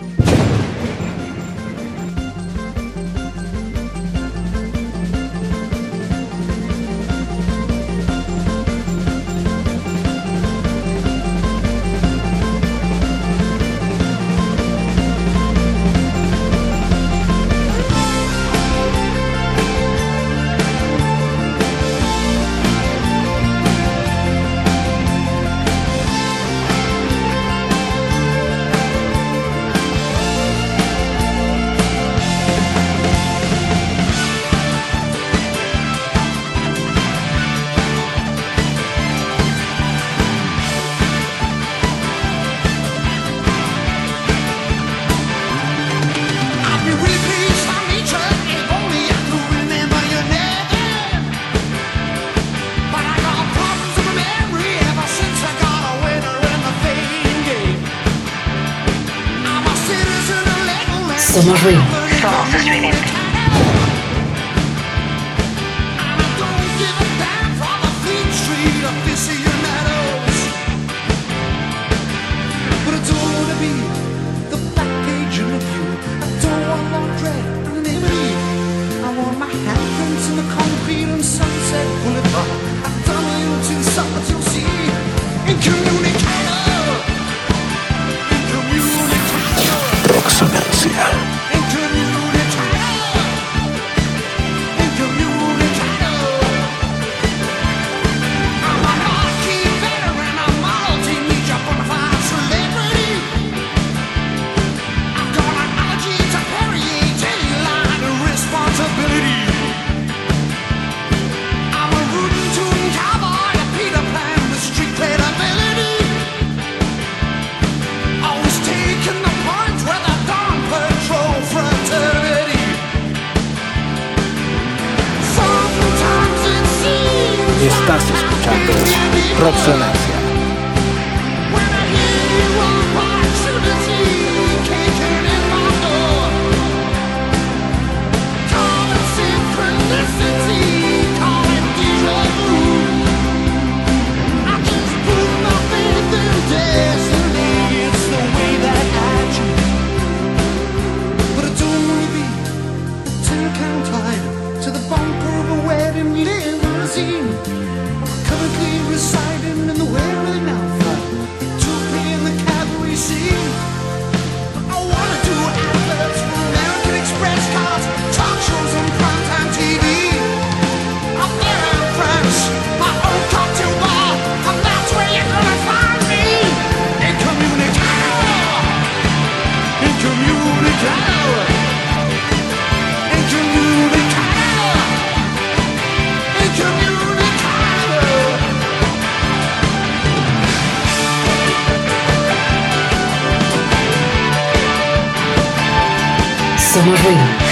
Somos Win.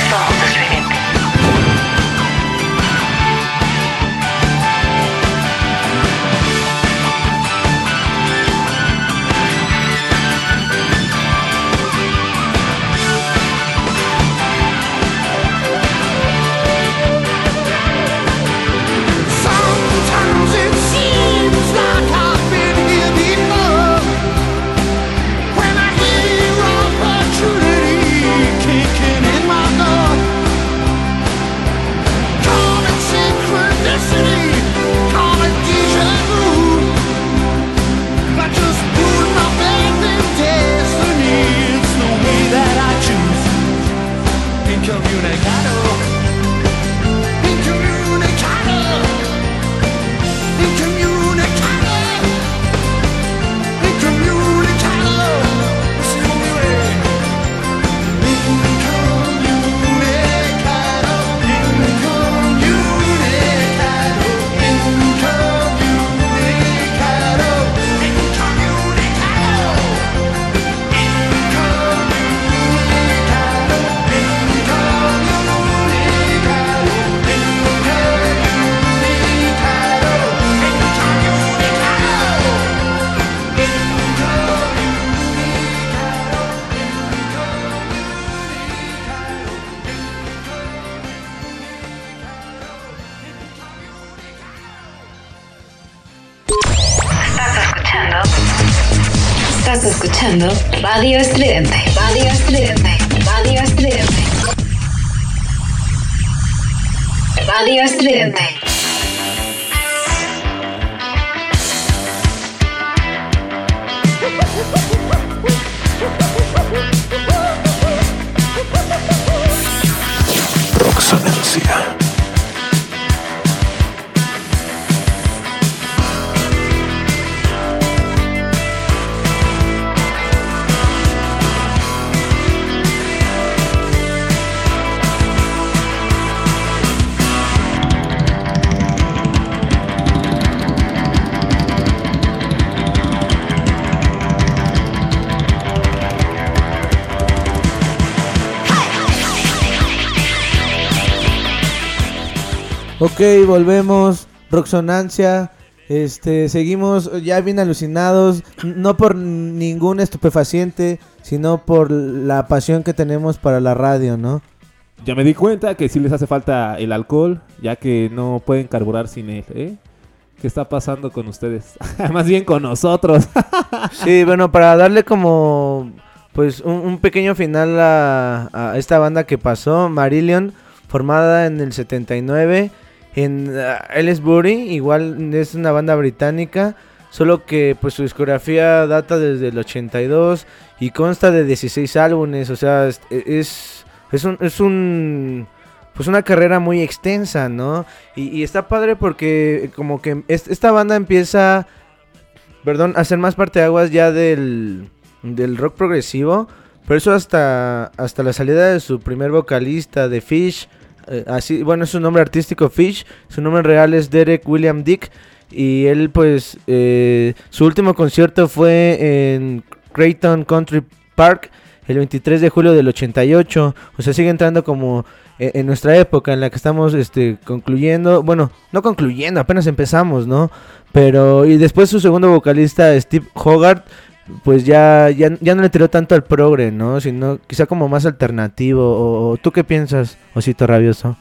Ok, volvemos. Roxonancia. Este, seguimos ya bien alucinados, no por ningún estupefaciente, sino por la pasión que tenemos para la radio, ¿no? Ya me di cuenta que sí les hace falta el alcohol, ya que no pueden carburar sin él, ¿eh? ¿Qué está pasando con ustedes? Más bien con nosotros. Sí, bueno, para darle como pues un, un pequeño final a, a esta banda que pasó, Marillion, formada en el 79 en uh, Ellsbury, igual es una banda británica, solo que pues su discografía data desde el 82 y consta de 16 álbumes, o sea, es es, un es un pues una carrera muy extensa, ¿no? Y, está padre porque como que es- esta banda empieza perdón, hacer más parte de aguas ya del, del rock progresivo. Pero eso hasta, hasta la salida de su primer vocalista, de Fish. Eh, así, bueno, es su nombre artístico Fish. Su nombre real es Derek William Dick. Y él, pues, eh, su último concierto fue en Creighton Country Park el 23 de julio del 88. O sea, sigue entrando como eh, en nuestra época en la que estamos este, concluyendo. Bueno, no concluyendo, apenas empezamos, ¿no? Pero, y después su segundo vocalista, Steve Hogarth, pues ya, ya, ya no le tiró tanto al progre, ¿no? Sino quizá como más alternativo. O, ¿Tú qué piensas, Osito Rabioso?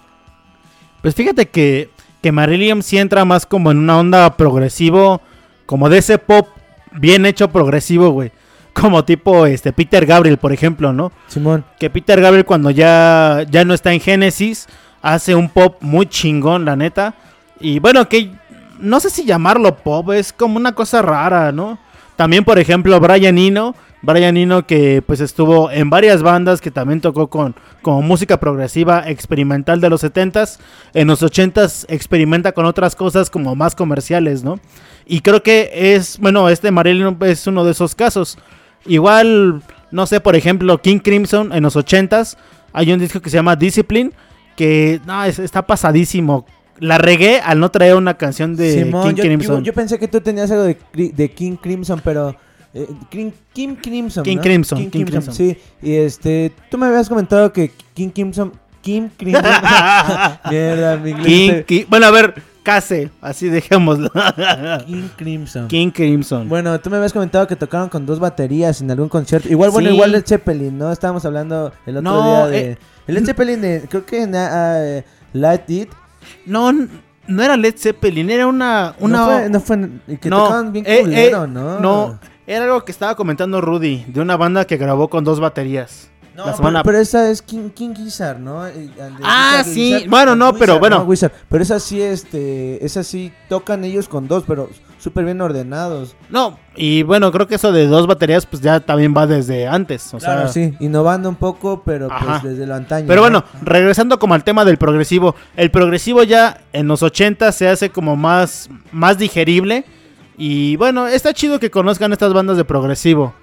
Pues fíjate que, que Marillion sí entra más como en una onda progresivo, como de ese pop bien hecho progresivo, güey. Como tipo este Peter Gabriel, por ejemplo, ¿no? Simón. Que Peter Gabriel cuando ya, ya no está en Genesis, hace un pop muy chingón, la neta. Y bueno, que no sé si llamarlo pop, es como una cosa rara, ¿no? También, por ejemplo, Brian Eno. Brian Eno que pues estuvo en varias bandas que también tocó con como música progresiva experimental de los 70s. En los 80s experimenta con otras cosas como más comerciales, ¿no? Y creo que es, bueno, este Marillion es uno de esos casos. Igual, no sé, por ejemplo, King Crimson en los 80s hay un disco que se llama Discipline que no, es- está pasadísimo. La regué al no traer una canción de Simón, King yo, Crimson. yo- yo pensé que tú tenías algo de, de King Crimson, pero... eh, King, King Crimson, King ¿no? Crimson, King Crimson. Sí, y este... Tú me habías comentado que King Crimson... King Crimson... Mierda, mi King, bueno, a ver, case, así dejémoslo. King Crimson. King Crimson. Bueno, tú me habías comentado que tocaron con dos baterías en algún concierto. Igual, bueno, Sí. igual Led Zeppelin, ¿no? Estábamos hablando el otro No, día de... eh. El Zeppelin de... Creo que en ah, eh, Light It. No, no era Led Zeppelin, era una... una No fue... No fue que no, tocaban bien eh, culero, eh, ¿no? No, era algo que estaba comentando Rudy, de una banda que grabó con dos baterías. No, la pero, semana pero esa es King, King Gizzard, ¿no? Eh, Ah, Gizzard, sí. Gizzard. Bueno, no, pero bueno. Wizard. Pero esa sí, este, esa sí tocan ellos con dos, pero súper bien ordenados. No, y bueno, creo que eso de dos baterías pues ya también va desde antes, o Claro, sea... sí, innovando un poco, pero Ajá. pues desde lo antaño. Pero ¿no? bueno, regresando como al tema del progresivo, el progresivo ya en los 80 se hace como más, más digerible y bueno, está chido que conozcan estas bandas de progresivo.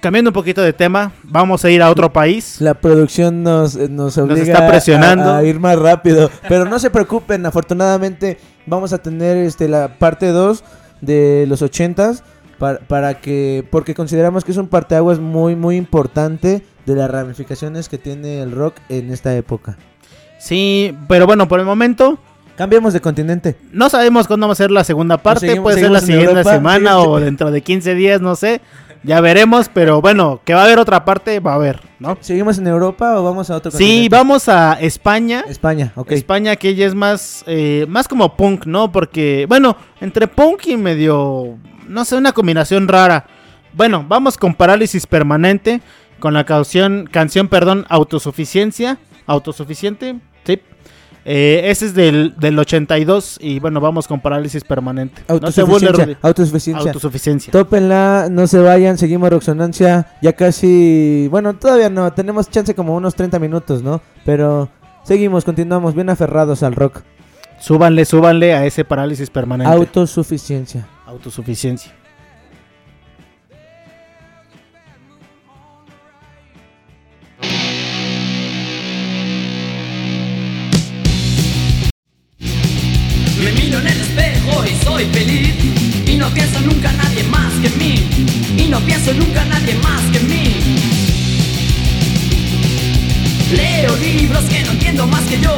Cambiando un poquito de tema, vamos a ir a otro país. La producción nos, eh, nos obliga está presionando. A, a ir más rápido. Pero no se preocupen, afortunadamente vamos a tener este la parte 2 de los 80s para, para que porque consideramos que es un parteaguas muy muy importante de las ramificaciones que tiene el rock en esta época. Sí, pero bueno, por el momento Cambiemos de continente. no sabemos cuándo va a ser la segunda parte, seguimos- puede ser la siguiente Europa, semana sí. o dentro de 15 días, no sé. Ya veremos, pero bueno, que va a haber otra parte, va a haber, ¿no? ¿Seguimos en Europa o vamos a otro Sí, continente? vamos a España. España, ok. España que ella es más, eh, más como punk, ¿no? Porque, bueno, entre punk y medio, no sé, una combinación rara. Bueno, vamos con Parálisis Permanente, con la canción, canción perdón, Autosuficiencia. Autosuficiente, sí. Eh, ese es del, del 82 y bueno, vamos con Parálisis Permanente. No se Autosuficiencia, Rudy. autosuficiencia. Autosuficiencia. Tópenla, no se vayan, seguimos Roxonancia. Ya casi, bueno, todavía no, tenemos chance como unos 30 minutos, ¿no? Pero seguimos, continuamos bien aferrados al rock. Súbanle, súbanle a ese Parálisis Permanente. Autosuficiencia. Autosuficiencia. Feliz Y no pienso nunca en nadie más que en mí. Y no pienso nunca en nadie más que en mí. Leo libros que no entiendo más que yo.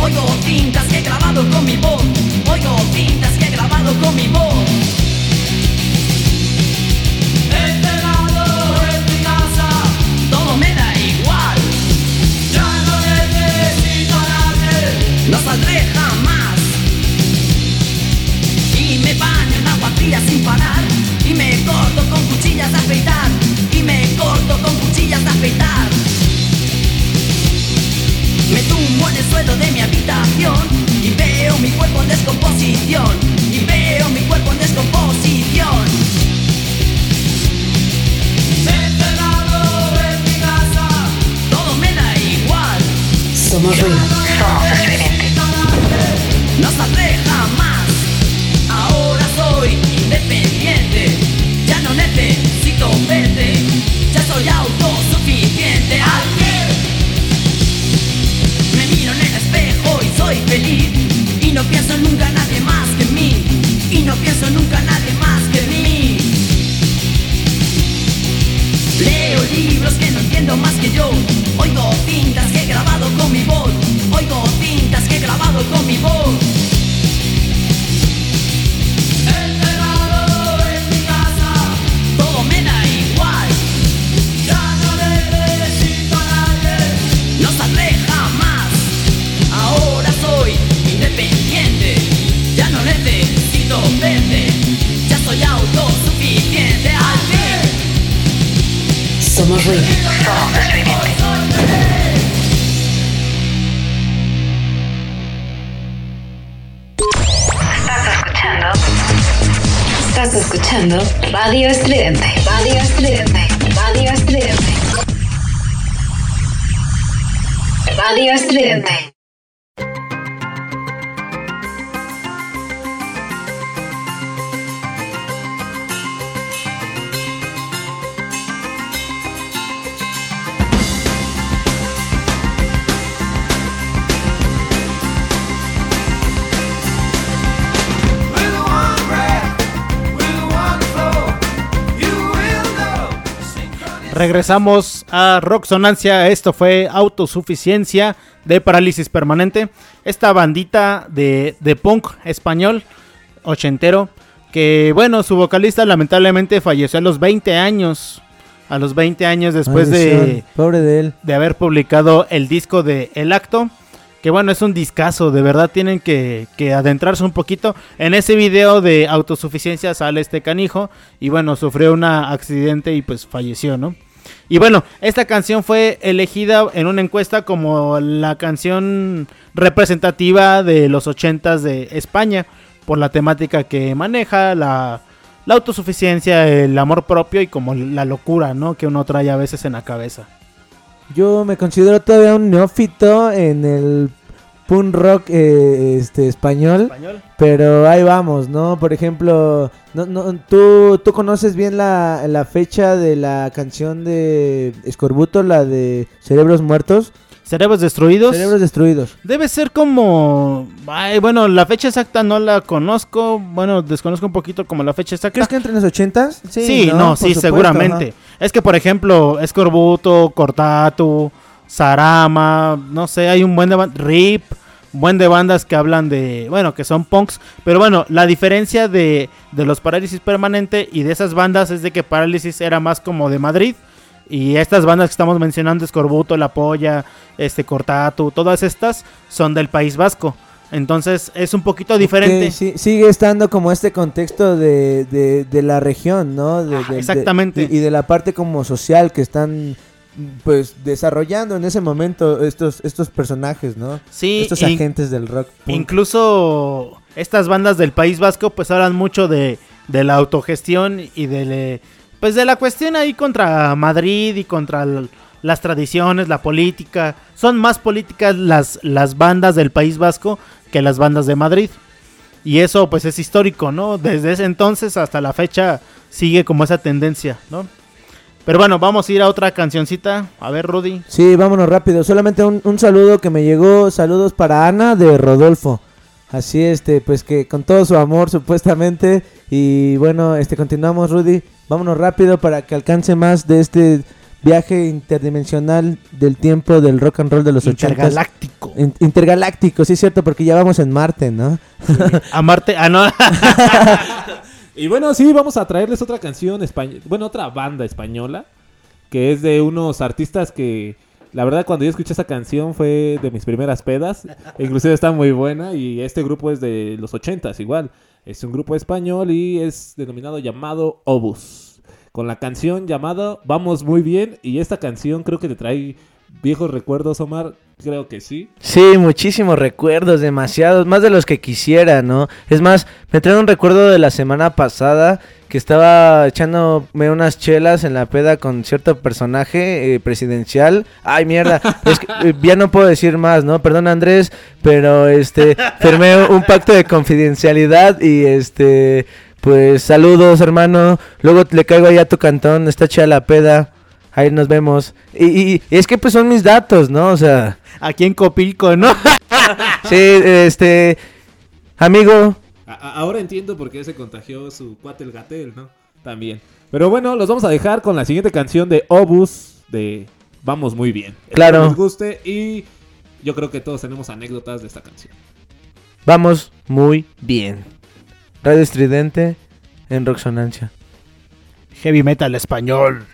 Oigo tintas que he grabado con mi voz. Oigo tintas que he grabado con mi voz. Este lado es mi casa. Todo me da igual. Ya no necesito a No saldré jamás fría sin parar. Y me corto con cuchillas de afeitar. Y me corto con cuchillas de afeitar. Me tumbo en el suelo de mi habitación. Y veo mi cuerpo en descomposición. Y veo mi cuerpo en descomposición. Somos ruido. Somos estridente. no pienso nunca nadie más que mí. Y no pienso nunca nadie más que mí. Leo libros que no entiendo más que yo. Oigo tintas que he grabado con mi voz. Oigo tintas que he grabado con mi voz. Estridente. Estás escuchando Estás escuchando Radio Estridente. Radio Estridente. Radio Estridente. Radio Estridente. Regresamos a Rocksonancia. Esto fue Autosuficiencia de Parálisis Permanente. Esta bandita de, de punk español, ochentero. Que bueno, su vocalista lamentablemente falleció a los 20 años. A los 20 años después de, Pobre de él. de haber publicado el disco de El Acto. Que bueno, es un discazo, de verdad tienen que, que adentrarse un poquito. En ese video de autosuficiencia sale este canijo y bueno, sufrió un accidente y pues falleció, ¿no? Y bueno, esta canción fue elegida en una encuesta como la canción representativa de los ochentas de España por la temática que maneja, la, la autosuficiencia, el amor propio y como la locura, ¿no? Que uno trae a veces en la cabeza. Yo me considero todavía un neófito en el punk rock eh, este español, ¿Español? pero ahí vamos, ¿no? Por ejemplo, no, no, ¿tú, tú conoces bien la, la fecha de la canción de Escorbuto, la de Cerebros Muertos, Cerebros destruidos. Cerebros Destruidos. Debe ser como... Ay, bueno, la fecha exacta no la conozco. Bueno, desconozco un poquito como la fecha exacta. ¿Crees que entre los ochentas? Sí, no, Por sí, supuesto, seguramente. Es que, por ejemplo, Escorbuto, Cortatu, Sarama, no sé, hay un buen de Rip, un buen de bandas que hablan de, bueno, que son punks. Pero bueno, la diferencia de, de los Parálisis Permanente y de esas bandas es de que Parálisis era más como de Madrid. Y estas bandas que estamos mencionando, Escorbuto, La Polla, este Cortatu, todas estas son del País Vasco. Entonces es un poquito diferente. Sí, sigue estando como este contexto de, de, de la región, ¿no? De- exactamente. y de la parte como social que están pues desarrollando en ese momento estos estos personajes, ¿no? Sí, estos agentes del rock. punk. Incluso estas bandas del País Vasco pues hablan mucho de, de la autogestión y de pues de la cuestión ahí contra Madrid y contra las tradiciones, la política. Son más políticas las, las bandas del País Vasco que las bandas de Madrid. Y eso pues es histórico, ¿no? Desde ese entonces hasta la fecha sigue como esa tendencia, ¿no? Pero bueno, vamos a ir a otra cancioncita. A ver, Rudy. Sí, vámonos rápido. Solamente un, un saludo que me llegó. Saludos para Ana de Rodolfo. Así, este, pues que con todo su amor, supuestamente. Y bueno, este, continuamos, Rudy. Vámonos rápido para que alcance más de este viaje interdimensional del tiempo del rock and roll de los 80 Intergaláctico. intergaláctico, sí es cierto, porque ya vamos en Marte, ¿no? A Marte. Ah, no. Y bueno, sí, vamos a traerles otra canción española, bueno, otra banda española, que es de unos artistas que, la verdad, cuando yo escuché esa canción fue de mis primeras pedas, inclusive está muy buena, y este grupo es de los ochentas igual, es un grupo español y es denominado llamado Obus, con la canción llamada Vamos Muy Bien, y esta canción creo que te trae viejos recuerdos, Omar, creo que sí. Sí, muchísimos recuerdos, demasiados, más de los que quisiera, ¿no? Es más, me trae un recuerdo de la semana pasada que estaba echándome unas chelas en la peda con cierto personaje eh, presidencial. Ay, mierda, es que, eh, ya no puedo decir más, ¿no? Perdón, Andrés, pero este firmé un pacto de confidencialidad y este pues saludos, hermano. Luego le caigo allá a tu cantón, está chida la peda. Ahí nos vemos. Y, y- y es que pues son mis datos, ¿no? O sea, Aquí en Copilco, ¿no? Sí, este. Amigo, A- ahora entiendo por qué se contagió su cuate el Gatel, ¿no? También. Pero bueno, los vamos a dejar con la siguiente canción de Obus de Vamos Muy Bien. Espero Claro. les guste y yo creo que todos tenemos anécdotas de esta canción. vamos muy bien. Radio Estridente en Roxonancia. Heavy metal español.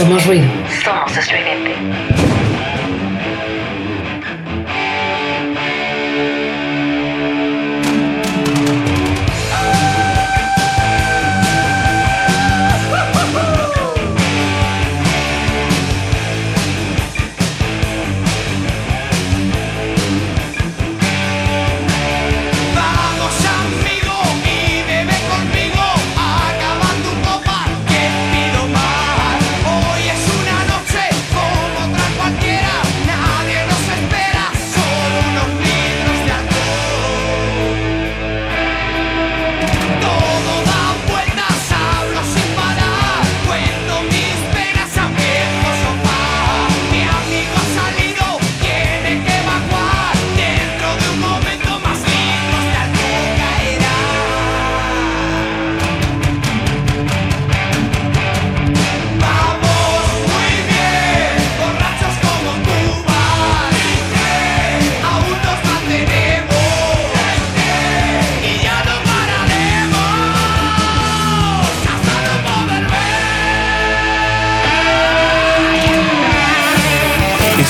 Somos ruido. Somos.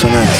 Roxonancia. Vamos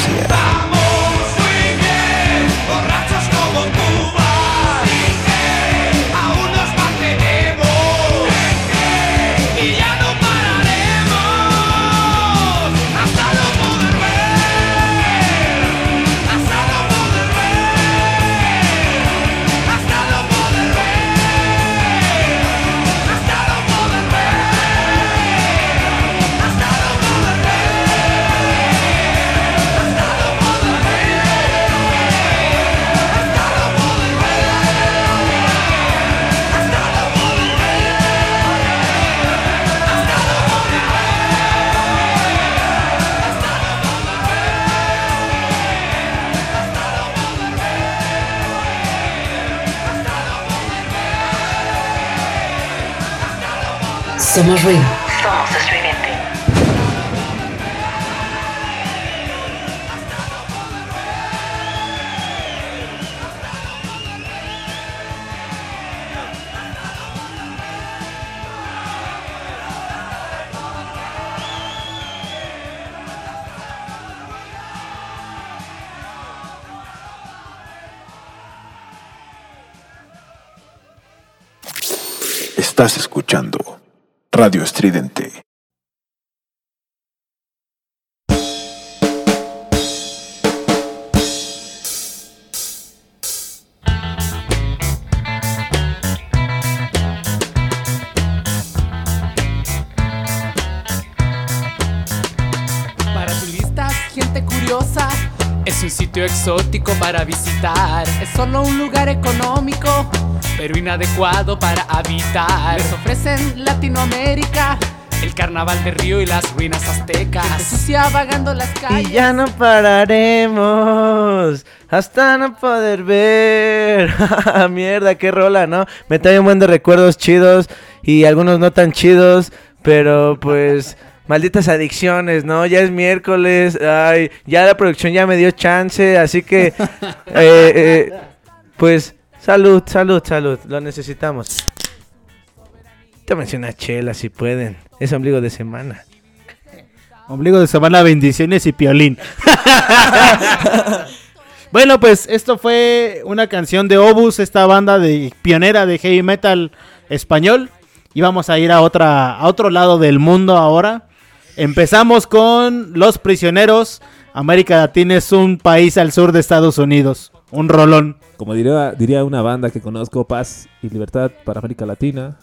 Somos ruido. Somos estridente. Estás escuchando Radio Estridente. Sitio exótico para visitar. Es solo un lugar económico, pero inadecuado para habitar. Les ofrecen Latinoamérica, el carnaval de Río y las ruinas aztecas. Gente sucia vagando las calles. Y ya no pararemos hasta no poder ver. Mierda, qué rola, ¿no? Me trae un buen de recuerdos chidos y algunos no tan chidos, pero pues malditas adicciones, ¿no? Ya es miércoles, ay, ya la producción ya me dio chance, así que eh, eh, pues salud, salud, salud, lo necesitamos. Tómense una chela si pueden. Es ombligo de semana. Ombligo de semana, bendiciones y piolín. bueno, pues esto fue una canción de Obus, esta banda de pionera de heavy metal español. Y vamos a ir a otra a otro lado del mundo ahora. Empezamos con Los Prisioneros. América Latina es un país al sur de Estados Unidos. Un rolón. Como diría, diría una banda que conozco, Paz y Libertad para América Latina.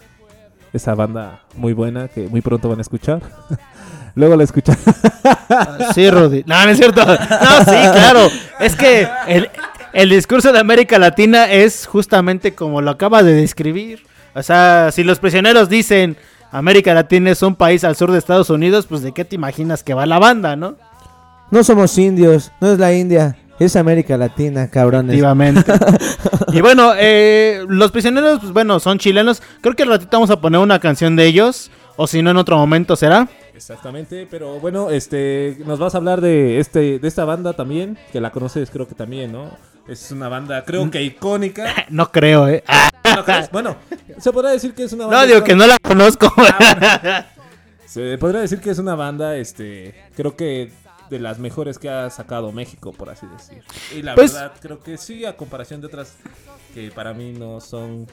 Esa banda muy buena que muy pronto van a escuchar. Luego la escuchan. Sí, Rudy. No, no es cierto. No, sí, claro. Es que el, el discurso de América Latina es justamente como lo acaba de describir. O sea, si los prisioneros dicen América Latina es un país al sur de Estados Unidos, pues de qué te imaginas que va la banda, ¿no? No somos indios, no es la India, es América Latina, cabrones. Efectivamente. y bueno, eh, los prisioneros, pues bueno, son chilenos. Creo que al ratito vamos a poner una canción de ellos. O si no, en otro momento será. Exactamente, pero bueno, este, nos vas a hablar de este, de esta banda también, que la conoces creo que también, ¿no? Es una banda, creo que icónica. No creo, ¿eh? ¿No crees? Bueno, se podrá decir que es una banda. No, digo que no la conozco. Se podría decir que es una banda, este, creo que de las mejores que ha sacado México, por así decir. Y la Pues- verdad, creo que sí, a comparación de otras que para mí no son.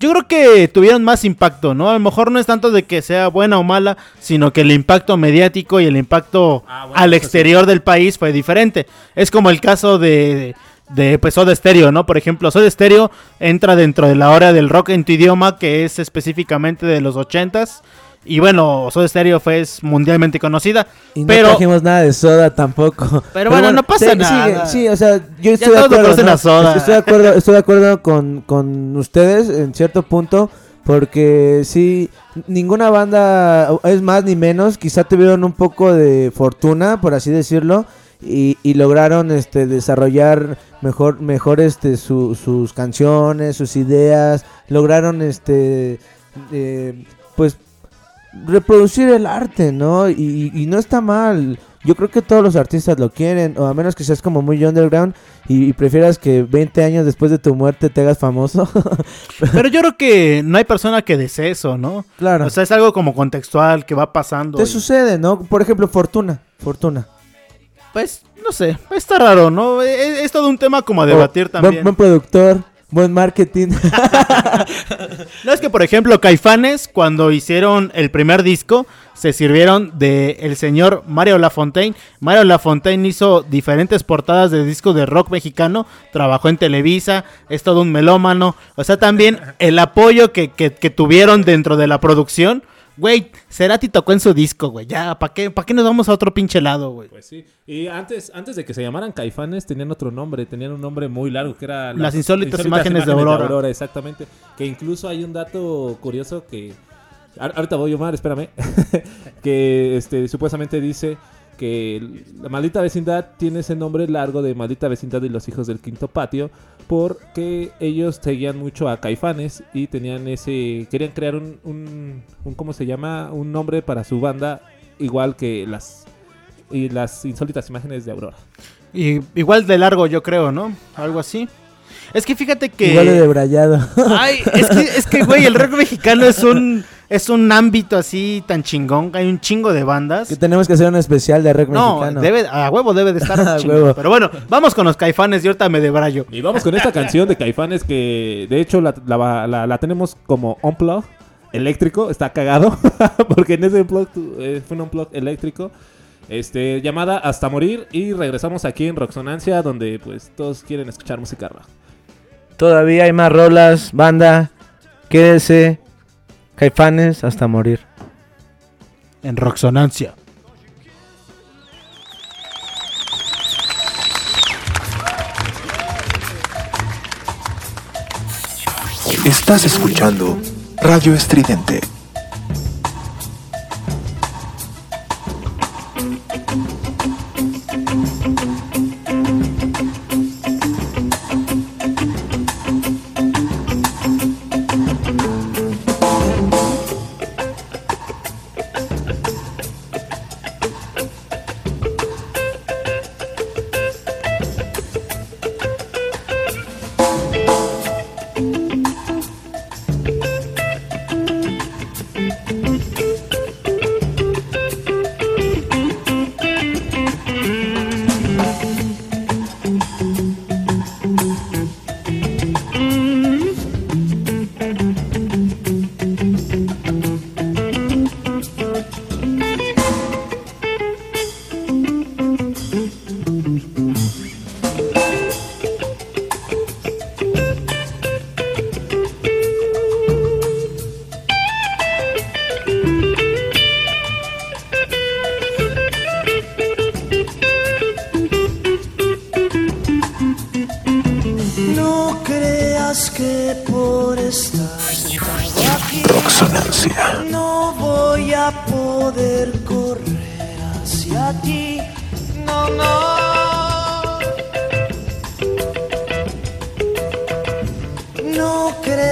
Yo creo que tuvieron más impacto, ¿no? A lo mejor no es tanto de que sea buena o mala, sino que el impacto mediático y el impacto Ah, bueno, al sí. exterior del país fue diferente. Es como el caso de, de pues, Soda Stereo, ¿no? Por ejemplo, Soda Stereo entra dentro de la hora del rock en tu idioma, que es específicamente de los ochentas. Y bueno, Soda Stereo fue es mundialmente conocida. Y no pero trajimos nada de soda tampoco. Pero bueno, no pasa nada. sí, o sea, yo Ya estoy de acuerdo. Estoy de acuerdo, estoy de acuerdo con, con ustedes en cierto punto. Porque sí, ninguna banda es más ni menos. Quizá tuvieron un poco de fortuna, por así decirlo. Y, y lograron este desarrollar mejor mejor este su- sus canciones sus ideas lograron este eh, pues reproducir el arte, ¿no? Y, y no está mal. Yo creo que todos los artistas lo quieren, o a menos que seas como muy underground y, y prefieras que 20 años después de tu muerte te hagas famoso. Pero yo creo que no hay persona que desee eso, ¿no? claro. O sea, es algo como contextual que va pasando. te y- sucede, ¿no? Por ejemplo, Fortuna. Fortuna. Pues, no sé, está raro, ¿no? Es, es todo un tema como a debatir O, buen- también. Buen, productor, buen marketing. No es que, por ejemplo, Caifanes, cuando hicieron el primer disco, se sirvieron de el señor Mario Lafontaine. Mario Lafontaine hizo diferentes portadas de discos de rock mexicano, trabajó en Televisa, es todo un melómano. O sea, también el apoyo que, que- que tuvieron dentro de la producción. Güey, Cerati tocó en su disco, güey. Ya, ¿para qué, ¿para qué nos vamos a otro pinche lado, güey? Pues sí. Y antes, antes de que se llamaran Caifanes, tenían otro nombre, tenían un nombre muy largo que era Las insólitas imágenes de Aurora. Exactamente. Que incluso hay un dato curioso que. Ahor- Ahorita voy, Omar, espérame. que este, supuestamente dice que la maldita vecindad tiene ese nombre largo de maldita vecindad y los hijos del quinto patio porque ellos seguían mucho a Caifanes y tenían ese querían crear un, un, un- ¿cómo se llama? un nombre para su banda igual que las y las insólitas imágenes de Aurora. Y igual de largo, yo creo, ¿no? Algo así. Es que fíjate que. Igual de debrayado. Ay, es que, es que, güey, el rock mexicano es un, es un ámbito así tan chingón. Hay un chingo de bandas. que tenemos que hacer un especial de rock No, mexicano. debe, a huevo debe de estar A chingón. huevo. Pero bueno, vamos con los caifanes y ahorita me debrayo. Y vamos con esta canción de Caifanes que de hecho la, la- la- la tenemos como unplug eléctrico, está cagado, porque en ese unplug eh, fue un unplug eléctrico, este, llamada Hasta Morir y regresamos aquí en Roxonancia donde pues todos quieren escuchar música rock. Todavía hay más rolas, banda. Quédese. Caifanes hasta morir. En Roxonancia. Estás escuchando Radio Estridente.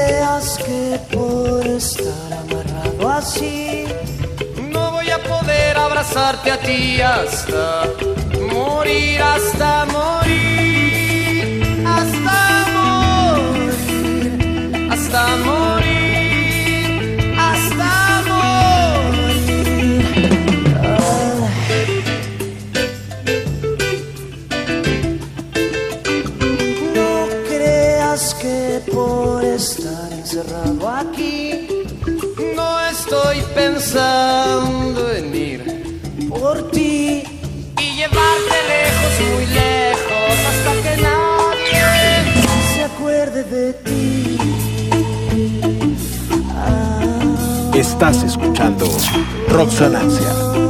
Creas que por estar amarrado así no voy a poder abrazarte a ti hasta morir, hasta morir, pensando en ir por ti y llevarte lejos, muy lejos, hasta que nadie se acuerde de ti. Estás escuchando Roxonancia.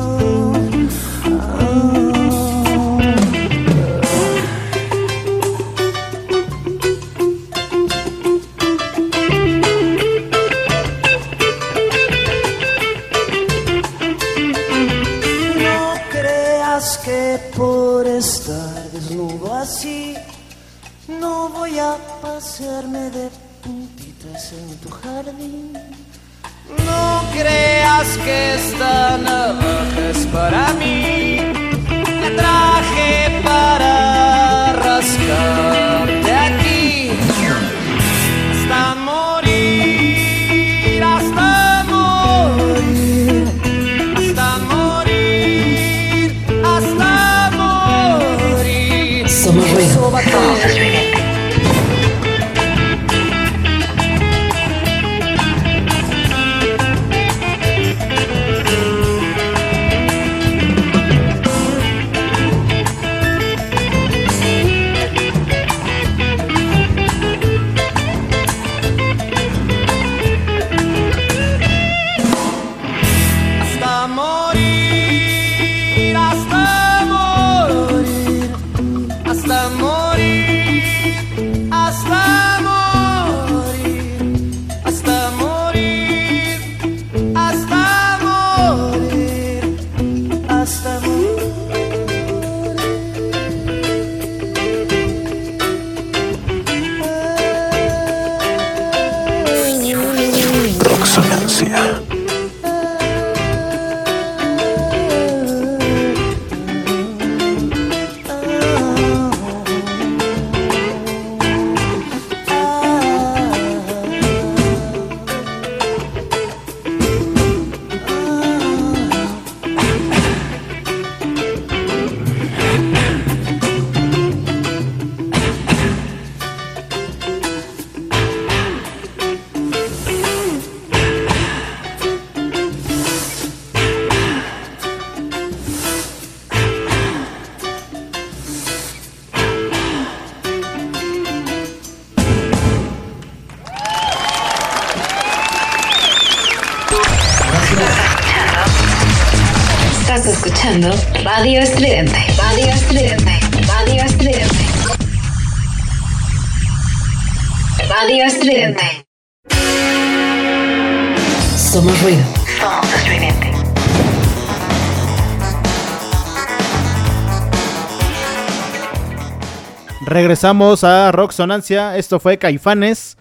Regresamos a Rock Sonancia. Esto fue Caifanes.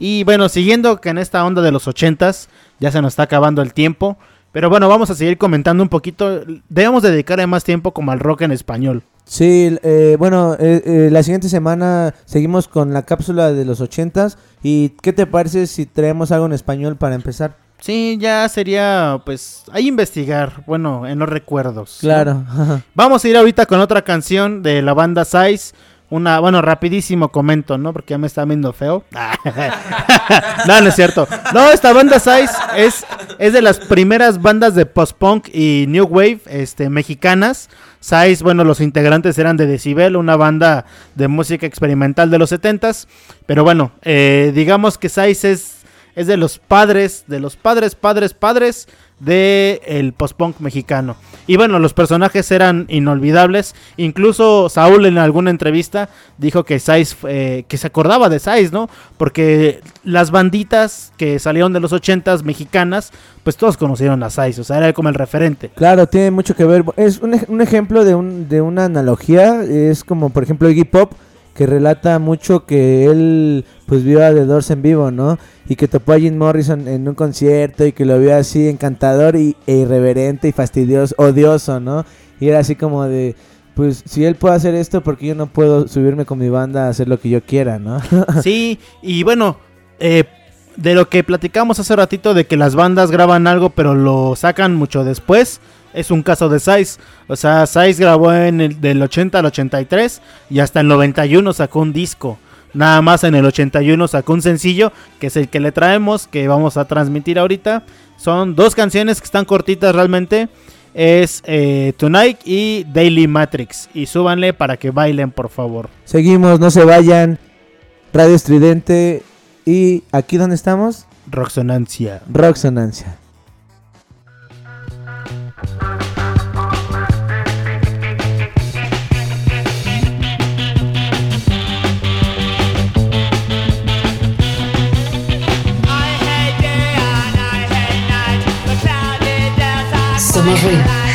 Y bueno, siguiendo que en esta onda de los ochentas, ya se nos está acabando el tiempo. Pero bueno, vamos a seguir comentando un poquito. Debemos dedicarle más tiempo como al rock en español. Sí, eh, bueno, eh, eh, la siguiente semana seguimos con la cápsula de los ochentas. ¿Y qué te parece si traemos algo en español para empezar? Sí, ya sería, pues, ahí investigar. Bueno, en los recuerdos. Claro. Vamos a ir ahorita con otra canción de la banda Size. Una, bueno, rapidísimo comento, ¿no? Porque ya me está viendo feo. no, no es cierto. No, esta banda Size es, es de las primeras bandas de post-punk y new wave este, mexicanas. Size, bueno, los integrantes eran de Decibel, una banda de música experimental de los 70s. Pero bueno, eh, digamos que Size es, es de los padres, de los padres, padres, padres de el post-punk mexicano. Y bueno, los personajes eran inolvidables. Incluso Saúl en alguna entrevista dijo que Size, eh, que se acordaba de Size, ¿no? Porque las banditas que salieron de los 80s mexicanas, pues todos conocieron a Size, o sea, era como el referente. Claro, tiene mucho que ver. Es un, un ejemplo de, un, de una analogía. Es como, por ejemplo, Iggy Pop, que relata mucho que él pues vio a The Doors en vivo, ¿no? Y que topó a Jim Morrison en un concierto y que lo vio así encantador y, e irreverente y fastidioso, odioso, ¿no? Y era así como de, pues si él puede hacer esto, ¿por qué yo no puedo subirme con mi banda a hacer lo que yo quiera, ¿no? Sí, y bueno, eh, de lo que platicamos hace ratito de que las bandas graban algo pero lo sacan mucho después, es un caso de Size. O sea, Size grabó en el del 80 al 83 y hasta el 91 sacó un disco. Nada más en el 81 sacó un sencillo, que es el que le traemos, que vamos a transmitir ahorita. Son dos canciones que están cortitas realmente. Es eh, Tonight y Daily Matrix. Y súbanle para que bailen, por favor. Seguimos, no se vayan. Radio Estridente. ¿Y aquí dónde estamos? Roxonancia. Roxonancia. Somos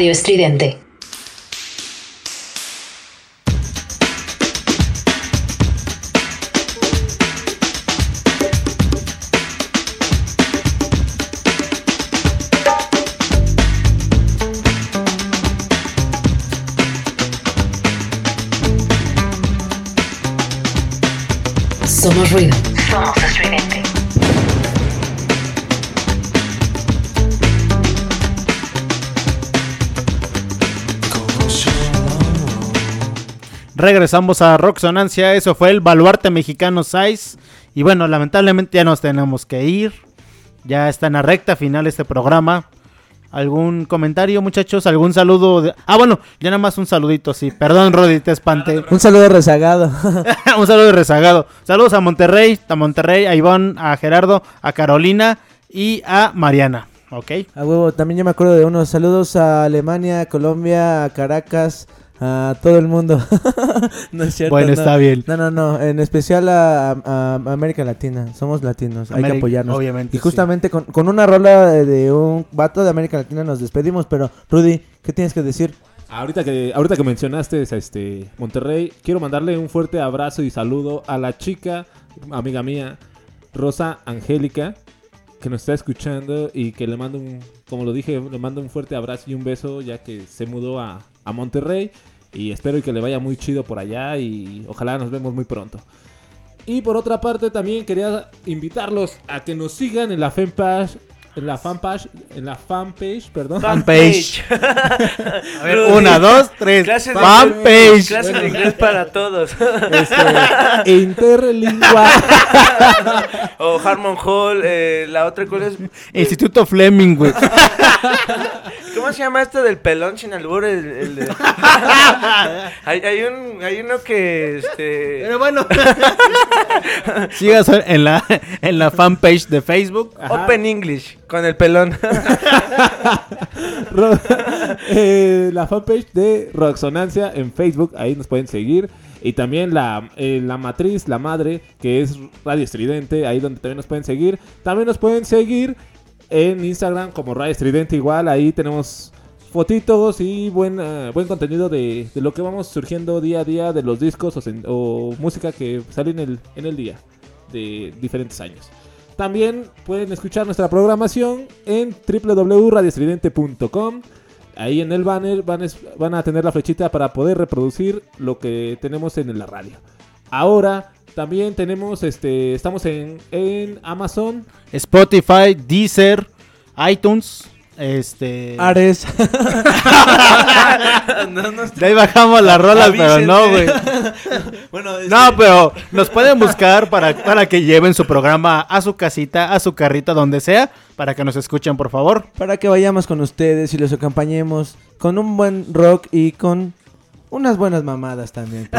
Radio Estridente. Regresamos a Rocksonancia, eso fue el baluarte mexicano Size. Y bueno, lamentablemente ya nos tenemos que ir. Ya está en la recta final este programa. ¿Algún comentario, muchachos? ¿Algún saludo? de- Ah, bueno, ya nada más un saludito, sí. Perdón, Rodi, te espanté. Un saludo rezagado. un saludo rezagado. Saludos a Monterrey, a Monterrey, a Ivonne, a Gerardo, a Carolina y a Mariana. ¿Ok? A huevo, también yo me acuerdo de unos saludos a Alemania, a Colombia, a Caracas, a todo el mundo. no es cierto. Bueno, no. está bien. No, no, no, en especial a, a- a América Latina. Somos latinos, hay que apoyarnos. obviamente, Y justamente con, con una rola de, de un vato de América Latina nos despedimos, pero Rudy, ¿qué tienes que decir? Ahorita que, ahorita que mencionaste este Monterrey, quiero mandarle un fuerte abrazo y saludo a la chica, amiga mía, Rosa Angélica, que nos está escuchando y que le mando un, como lo dije, le mando un fuerte abrazo y un beso ya que se mudó a, a Monterrey y espero que le vaya muy chido por allá y ojalá nos vemos muy pronto. Y por otra parte también quería invitarlos a que nos sigan en la fanpage, en la fanpage, en la fanpage, perdón. Fanpage. A ver, una, dos, tres. Clases de- Fanpage. Clases de inglés para todos. Este, interlingua. o Harmon Hall, eh, la otra, ¿cuál es? Instituto Fleming, güey. ¿Cómo se llama esto del pelón sin albur? El, el de- hay, hay un, hay uno que, este... Pero bueno. Sigas en la, en la fanpage de Facebook. Open English, con el pelón. Eh, la fanpage de Roxonancia en Facebook, ahí nos pueden seguir. Y también la, eh, la matriz, la madre, que es Radio Estridente, ahí donde también nos pueden seguir. También nos pueden seguir en Instagram como Radio Estridente igual, ahí tenemos fotitos y buen, eh, buen contenido de, de lo que vamos surgiendo día a día de los discos o, música que sale en el, en el día de diferentes años. También pueden escuchar nuestra programación en www.radiostridente.com. Ahí en el banner van, van a tener la flechita para poder reproducir lo que tenemos en la radio. Ahora también tenemos, este, estamos en, en Amazon. Spotify, Deezer, iTunes. Este. Ares. De ahí bajamos las rolas, pero no, güey. bueno, este- No, pero nos pueden buscar para, para que lleven su programa a su casita, a su carrito, donde sea, para que nos escuchen, por favor. Para que vayamos con ustedes y los acompañemos con un buen rock y con unas buenas mamadas también.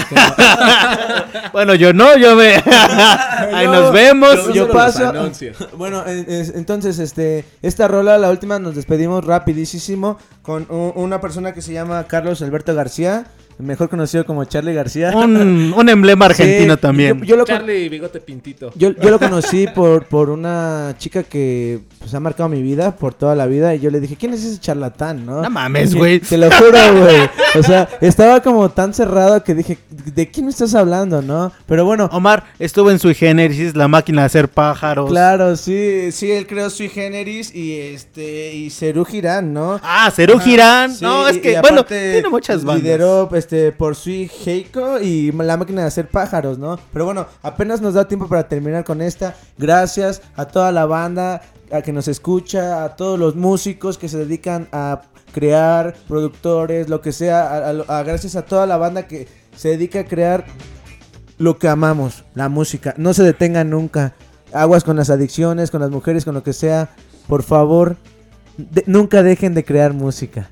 Bueno, yo no, yo me. Ahí Yo- nos vemos. Yo, yo paso. Bueno, en- es- entonces, este, esta rola, la última, nos despedimos rapidísimo con u- una persona que se llama Carlos Alberto García, mejor conocido como Charlie García. Un, un emblema argentino Sí, también. Yo, yo lo, con- Charlie Bigote Pintito. yo, yo lo conocí por, por una chica que pues, ha marcado mi vida por toda la vida y yo le dije, ¿quién es ese charlatán, no? No mames, güey. Te lo juro, güey. O sea, estaba como tan cerrado que dije, ¿de quién me estás hablando, no? Pero bueno, Omar estuvo en su Génesis, la máquina de hacer pájaros. Claro, sí, sí, él creó Sui Generis y este y Cerú Girán, ¿no? Ah, Cerú Girán. sí, No, es que, y bueno, aparte tiene muchas bandas. Lideró este por Sui Heiko y la máquina de hacer pájaros, ¿no? Pero bueno, apenas nos da tiempo para terminar con esta. Gracias a toda la banda. a que nos escucha, a todos los músicos que se dedican a crear, productores, lo que sea, a- a- gracias a toda la banda que se dedica a crear lo que amamos, la música. No se detengan nunca. Aguas con las adicciones, con las mujeres, con lo que sea. Por favor, nunca dejen de crear música.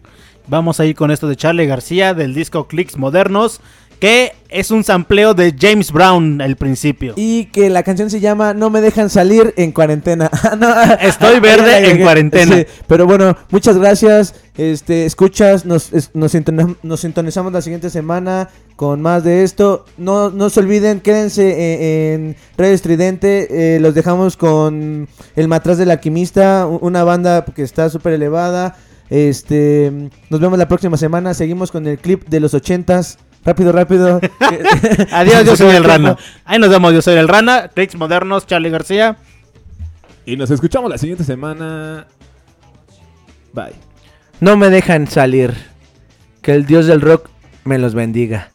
Vamos a ir con esto de Charlie García del disco Clicks Modernos, que es un sampleo de James Brown al principio. Y que la canción se llama No me dejan salir en cuarentena. No, Estoy verde en cuarentena. Sí, pero bueno, muchas gracias. Este, escuchas, nos, es- nos, sintonizamos la siguiente semana con más de esto. No, no se olviden, quédense en, en Radio Estridente. eh, los dejamos con El Matraz del Alquimista, una banda que está súper elevada. Este, nos vemos la próxima semana. Seguimos con el clip de los ochentas. Rápido, rápido. Adiós, yo soy el. Rana. Ahí nos vemos, yo soy el Rana. Clicks Modernos, Charlie García. Y nos escuchamos la siguiente semana. Bye. No me dejan salir. Que el dios del rock me los bendiga.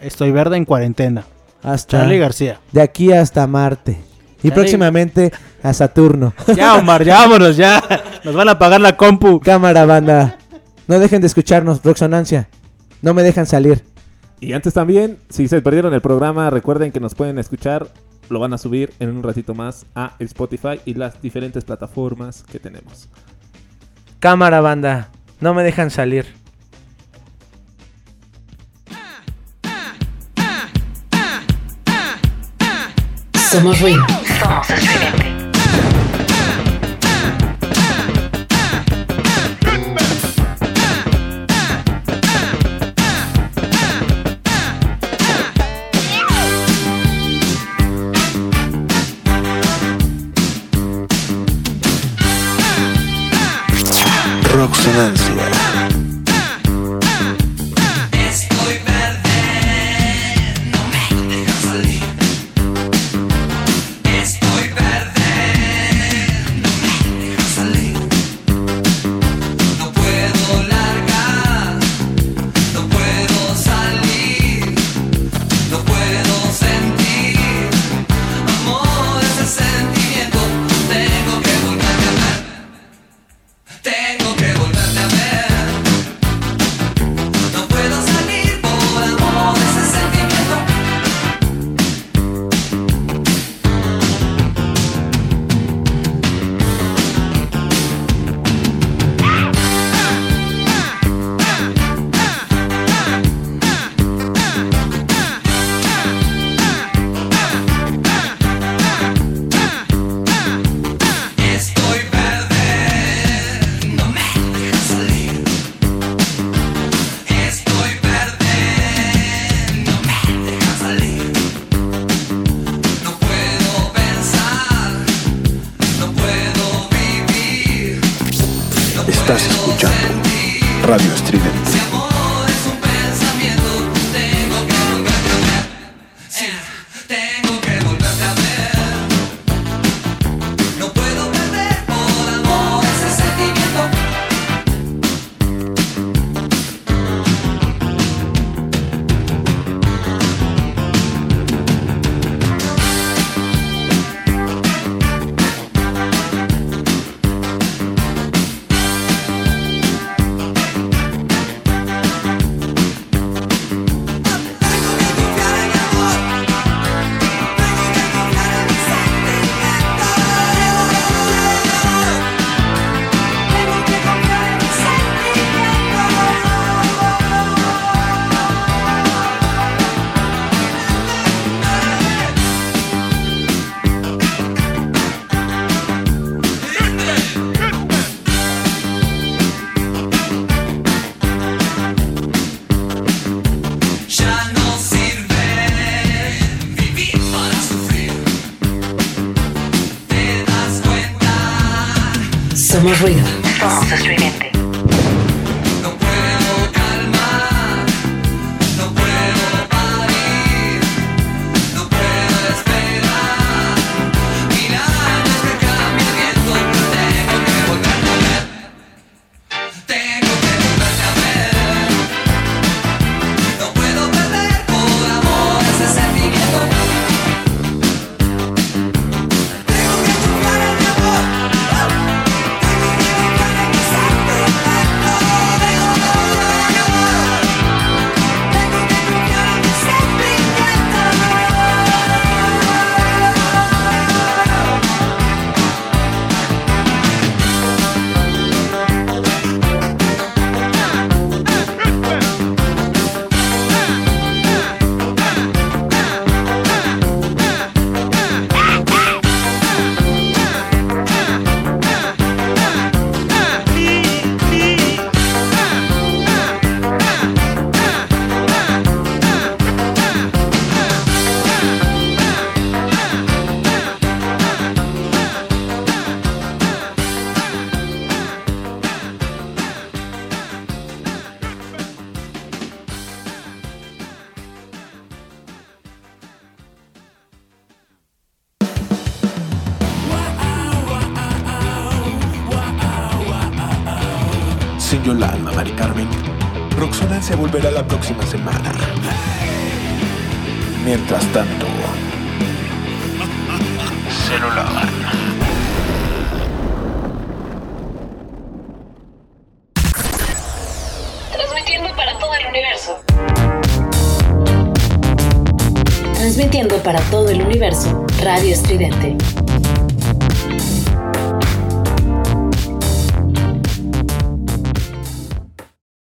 Estoy verde en cuarentena. Hasta Charlie García. De aquí hasta Marte. Y Charlie- próximamente a Saturno. Ya, Omar, ya vámonos, ya. Nos van a pagar la compu. Cámara, banda. No dejen de escucharnos, Roxonancia. No me dejan salir. Y antes también, si se perdieron el programa, recuerden que nos pueden escuchar. Lo van a subir en un ratito más a Spotify y las diferentes plataformas que tenemos. Cámara, banda. No me dejan salir. Somos ruido. Somos. Somos ruido. Volverá la próxima semana. Mientras tanto, lavan. Transmitiendo para todo el universo. Transmitiendo para todo el universo, Radio Estridente.